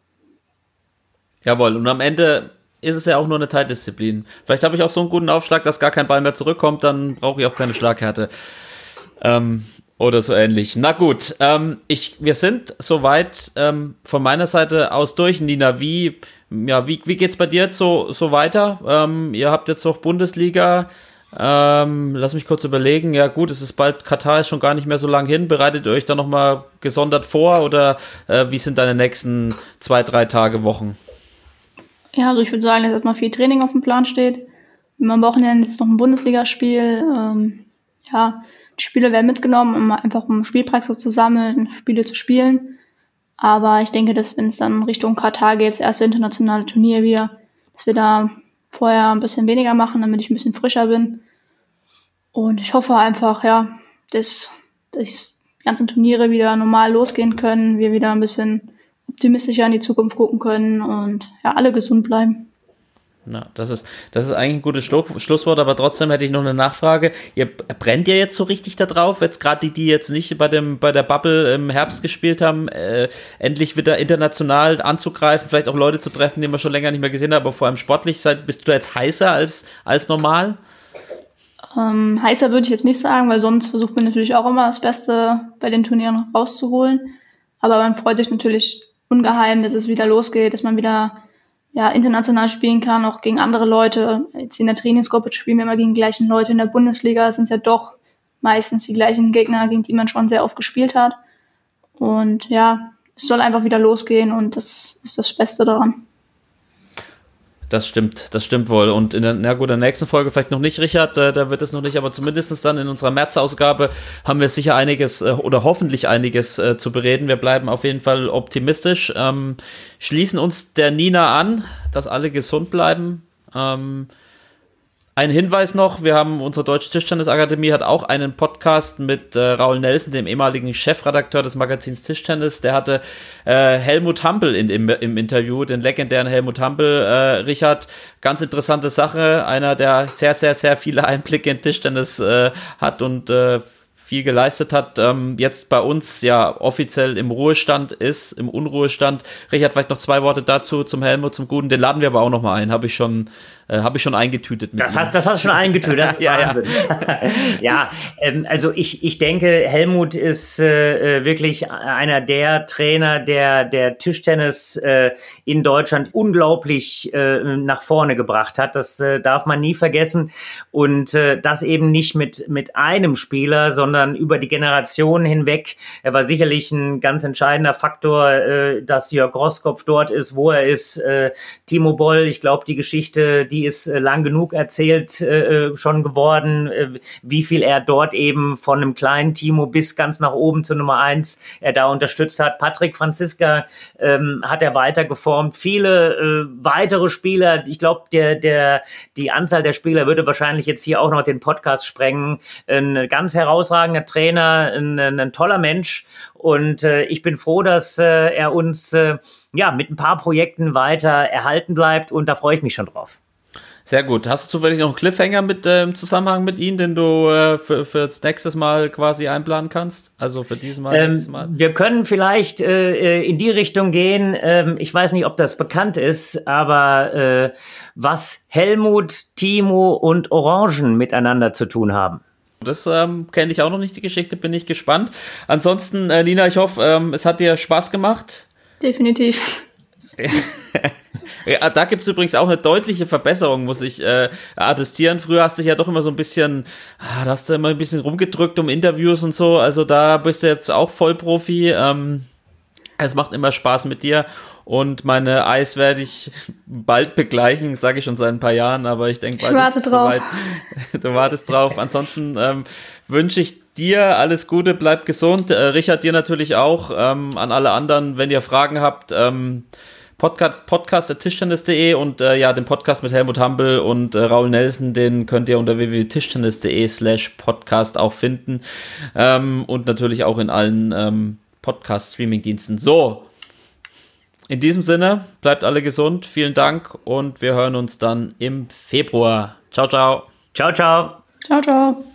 Jawohl, und am Ende ist es ja auch nur eine Teildisziplin. Vielleicht habe ich auch so einen guten Aufschlag, dass gar kein Ball mehr zurückkommt, dann brauche ich auch keine Schlaghärte. Ähm, oder so ähnlich. Na gut, ähm, ich, wir sind soweit ähm, von meiner Seite aus durch. Nina, wie, ja, wie, wie geht's bei dir jetzt so, so weiter? Ähm, ihr habt jetzt noch Bundesliga. Ähm, lass mich kurz überlegen. Ja gut, es ist bald, Katar ist schon gar nicht mehr so lang hin. Bereitet ihr euch da nochmal gesondert vor oder äh, wie sind deine nächsten zwei, drei Tage, Wochen? Ja, also ich würde sagen, dass erstmal viel Training auf dem Plan steht. Am Wochenende ist noch ein Bundesligaspiel. Ähm, ja, die Spiele werden mitgenommen, um einfach um Spielpraxis zu sammeln, Spiele zu spielen. Aber ich denke, dass wenn es dann Richtung Katar geht, das erste internationale Turnier wieder, dass wir da vorher ein bisschen weniger machen, damit ich ein bisschen frischer bin. Und ich hoffe einfach, ja, dass, dass die ganzen Turniere wieder normal losgehen können, wir wieder ein bisschen optimistischer in die Zukunft gucken können und ja, alle gesund bleiben. Na, das ist, das ist eigentlich ein gutes Schlusswort, aber trotzdem hätte ich noch eine Nachfrage. Ihr brennt ja jetzt so richtig da drauf, jetzt gerade die, die jetzt nicht bei dem, bei der Bubble im Herbst gespielt haben, äh, endlich wieder international anzugreifen, vielleicht auch Leute zu treffen, die man schon länger nicht mehr gesehen hat, aber vor allem sportlich seid, bist du da jetzt heißer als, als normal? Ähm, heißer würde ich jetzt nicht sagen, weil sonst versucht man natürlich auch immer das Beste bei den Turnieren rauszuholen. Aber man freut sich natürlich ungeheim, dass es wieder losgeht, dass man wieder ja, international spielen kann, auch gegen andere Leute. Jetzt in der Trainingsgruppe spielen wir immer gegen die gleichen Leute. In der Bundesliga sind es ja doch meistens die gleichen Gegner, gegen die man schon sehr oft gespielt hat. Und ja, es soll einfach wieder losgehen und das ist das Beste daran. Das stimmt, das stimmt wohl. Und in der, na gut, in der nächsten Folge vielleicht noch nicht, Richard, äh, da wird es noch nicht, aber zumindest dann in unserer März-Ausgabe haben wir sicher einiges äh, oder hoffentlich einiges äh, zu bereden. Wir bleiben auf jeden Fall optimistisch, ähm, schließen uns der Nina an, dass alle gesund bleiben. Ähm, ein Hinweis noch, wir haben, unsere Deutsche Tischtennisakademie hat auch einen Podcast mit äh, Raul Nelson, dem ehemaligen Chefredakteur des Magazins Tischtennis. Der hatte äh, Helmut Hampel in, im, im Interview, den legendären Helmut Hampel. Äh, Richard, ganz interessante Sache, einer, der sehr, sehr, sehr viele Einblicke in Tischtennis äh, hat und äh, viel geleistet hat, ähm, jetzt bei uns ja offiziell im Ruhestand ist, im Unruhestand. Richard, vielleicht noch zwei Worte dazu zum Helmut, zum Guten. Den laden wir aber auch noch mal ein, habe ich schon äh, Habe ich schon eingetütet. das, hast, das hast du schon eingetütet, das [LAUGHS] ist ja, Wahnsinn. Ja, [LAUGHS] ja ähm, also ich, ich denke, Helmut ist äh, äh, wirklich einer der Trainer, der der Tischtennis äh, in Deutschland unglaublich äh, nach vorne gebracht hat. Das äh, darf man nie vergessen. Und äh, das eben nicht mit, mit einem Spieler, sondern über die Generationen hinweg. Er war sicherlich ein ganz entscheidender Faktor, äh, dass Jörg Rosskopf dort ist, wo er ist. Äh, Timo Boll, ich glaube, die Geschichte, die ist äh, lang genug erzählt äh, äh, schon geworden, äh, wie viel er dort eben von einem kleinen Timo bis ganz nach oben zur Nummer eins er da unterstützt hat. Patrick Franziska ähm, hat er weiter geformt. Viele äh, weitere Spieler, ich glaube, der, der, die Anzahl der Spieler würde wahrscheinlich jetzt hier auch noch den Podcast sprengen. Ein ganz herausragender Trainer, ein, ein toller Mensch und äh, ich bin froh, dass äh, er uns äh, ja mit ein paar Projekten weiter erhalten bleibt und da freue ich mich schon drauf. Sehr gut. Hast du zufällig noch einen Cliffhanger mit äh, im Zusammenhang mit ihnen, den du äh, für, für das nächste Mal quasi einplanen kannst? Also für dieses Mal, ähm, Mal? Wir können vielleicht äh, äh, in die Richtung gehen. Ähm, ich weiß nicht, ob das bekannt ist, aber äh, was Helmut, Timo und Orangen miteinander zu tun haben. Das ähm, kenne ich auch noch nicht, die Geschichte, bin ich gespannt. Ansonsten, äh, Nina, ich hoffe, ähm, es hat dir Spaß gemacht. Definitiv. [LAUGHS] Ja, da gibt's übrigens auch eine deutliche Verbesserung, muss ich äh, attestieren. Früher hast du dich ja doch immer so ein bisschen, ah, da hast du immer ein bisschen rumgedrückt um Interviews und so. Also da bist du jetzt auch Vollprofi. Ähm, es macht immer Spaß mit dir. Und meine Eis werde ich bald begleichen, sage ich schon seit ein paar Jahren, aber ich denke, bald ich warte ist drauf. [LAUGHS] Du wartest drauf. Ansonsten ähm, wünsche ich dir alles Gute, bleib gesund. Äh, Richard, dir natürlich auch. Ähm, an alle anderen, wenn ihr Fragen habt, ähm, Podcast, podcast.tischtennis.de und äh, ja, den Podcast mit Helmut Hampel und äh, Raul Nelson, den könnt ihr unter www.tischtennis.de slash podcast auch finden ähm, und natürlich auch in allen ähm, Podcast-Streaming-Diensten. So, in diesem Sinne, bleibt alle gesund, vielen Dank und wir hören uns dann im Februar. Ciao, ciao. Ciao, ciao. Ciao, ciao.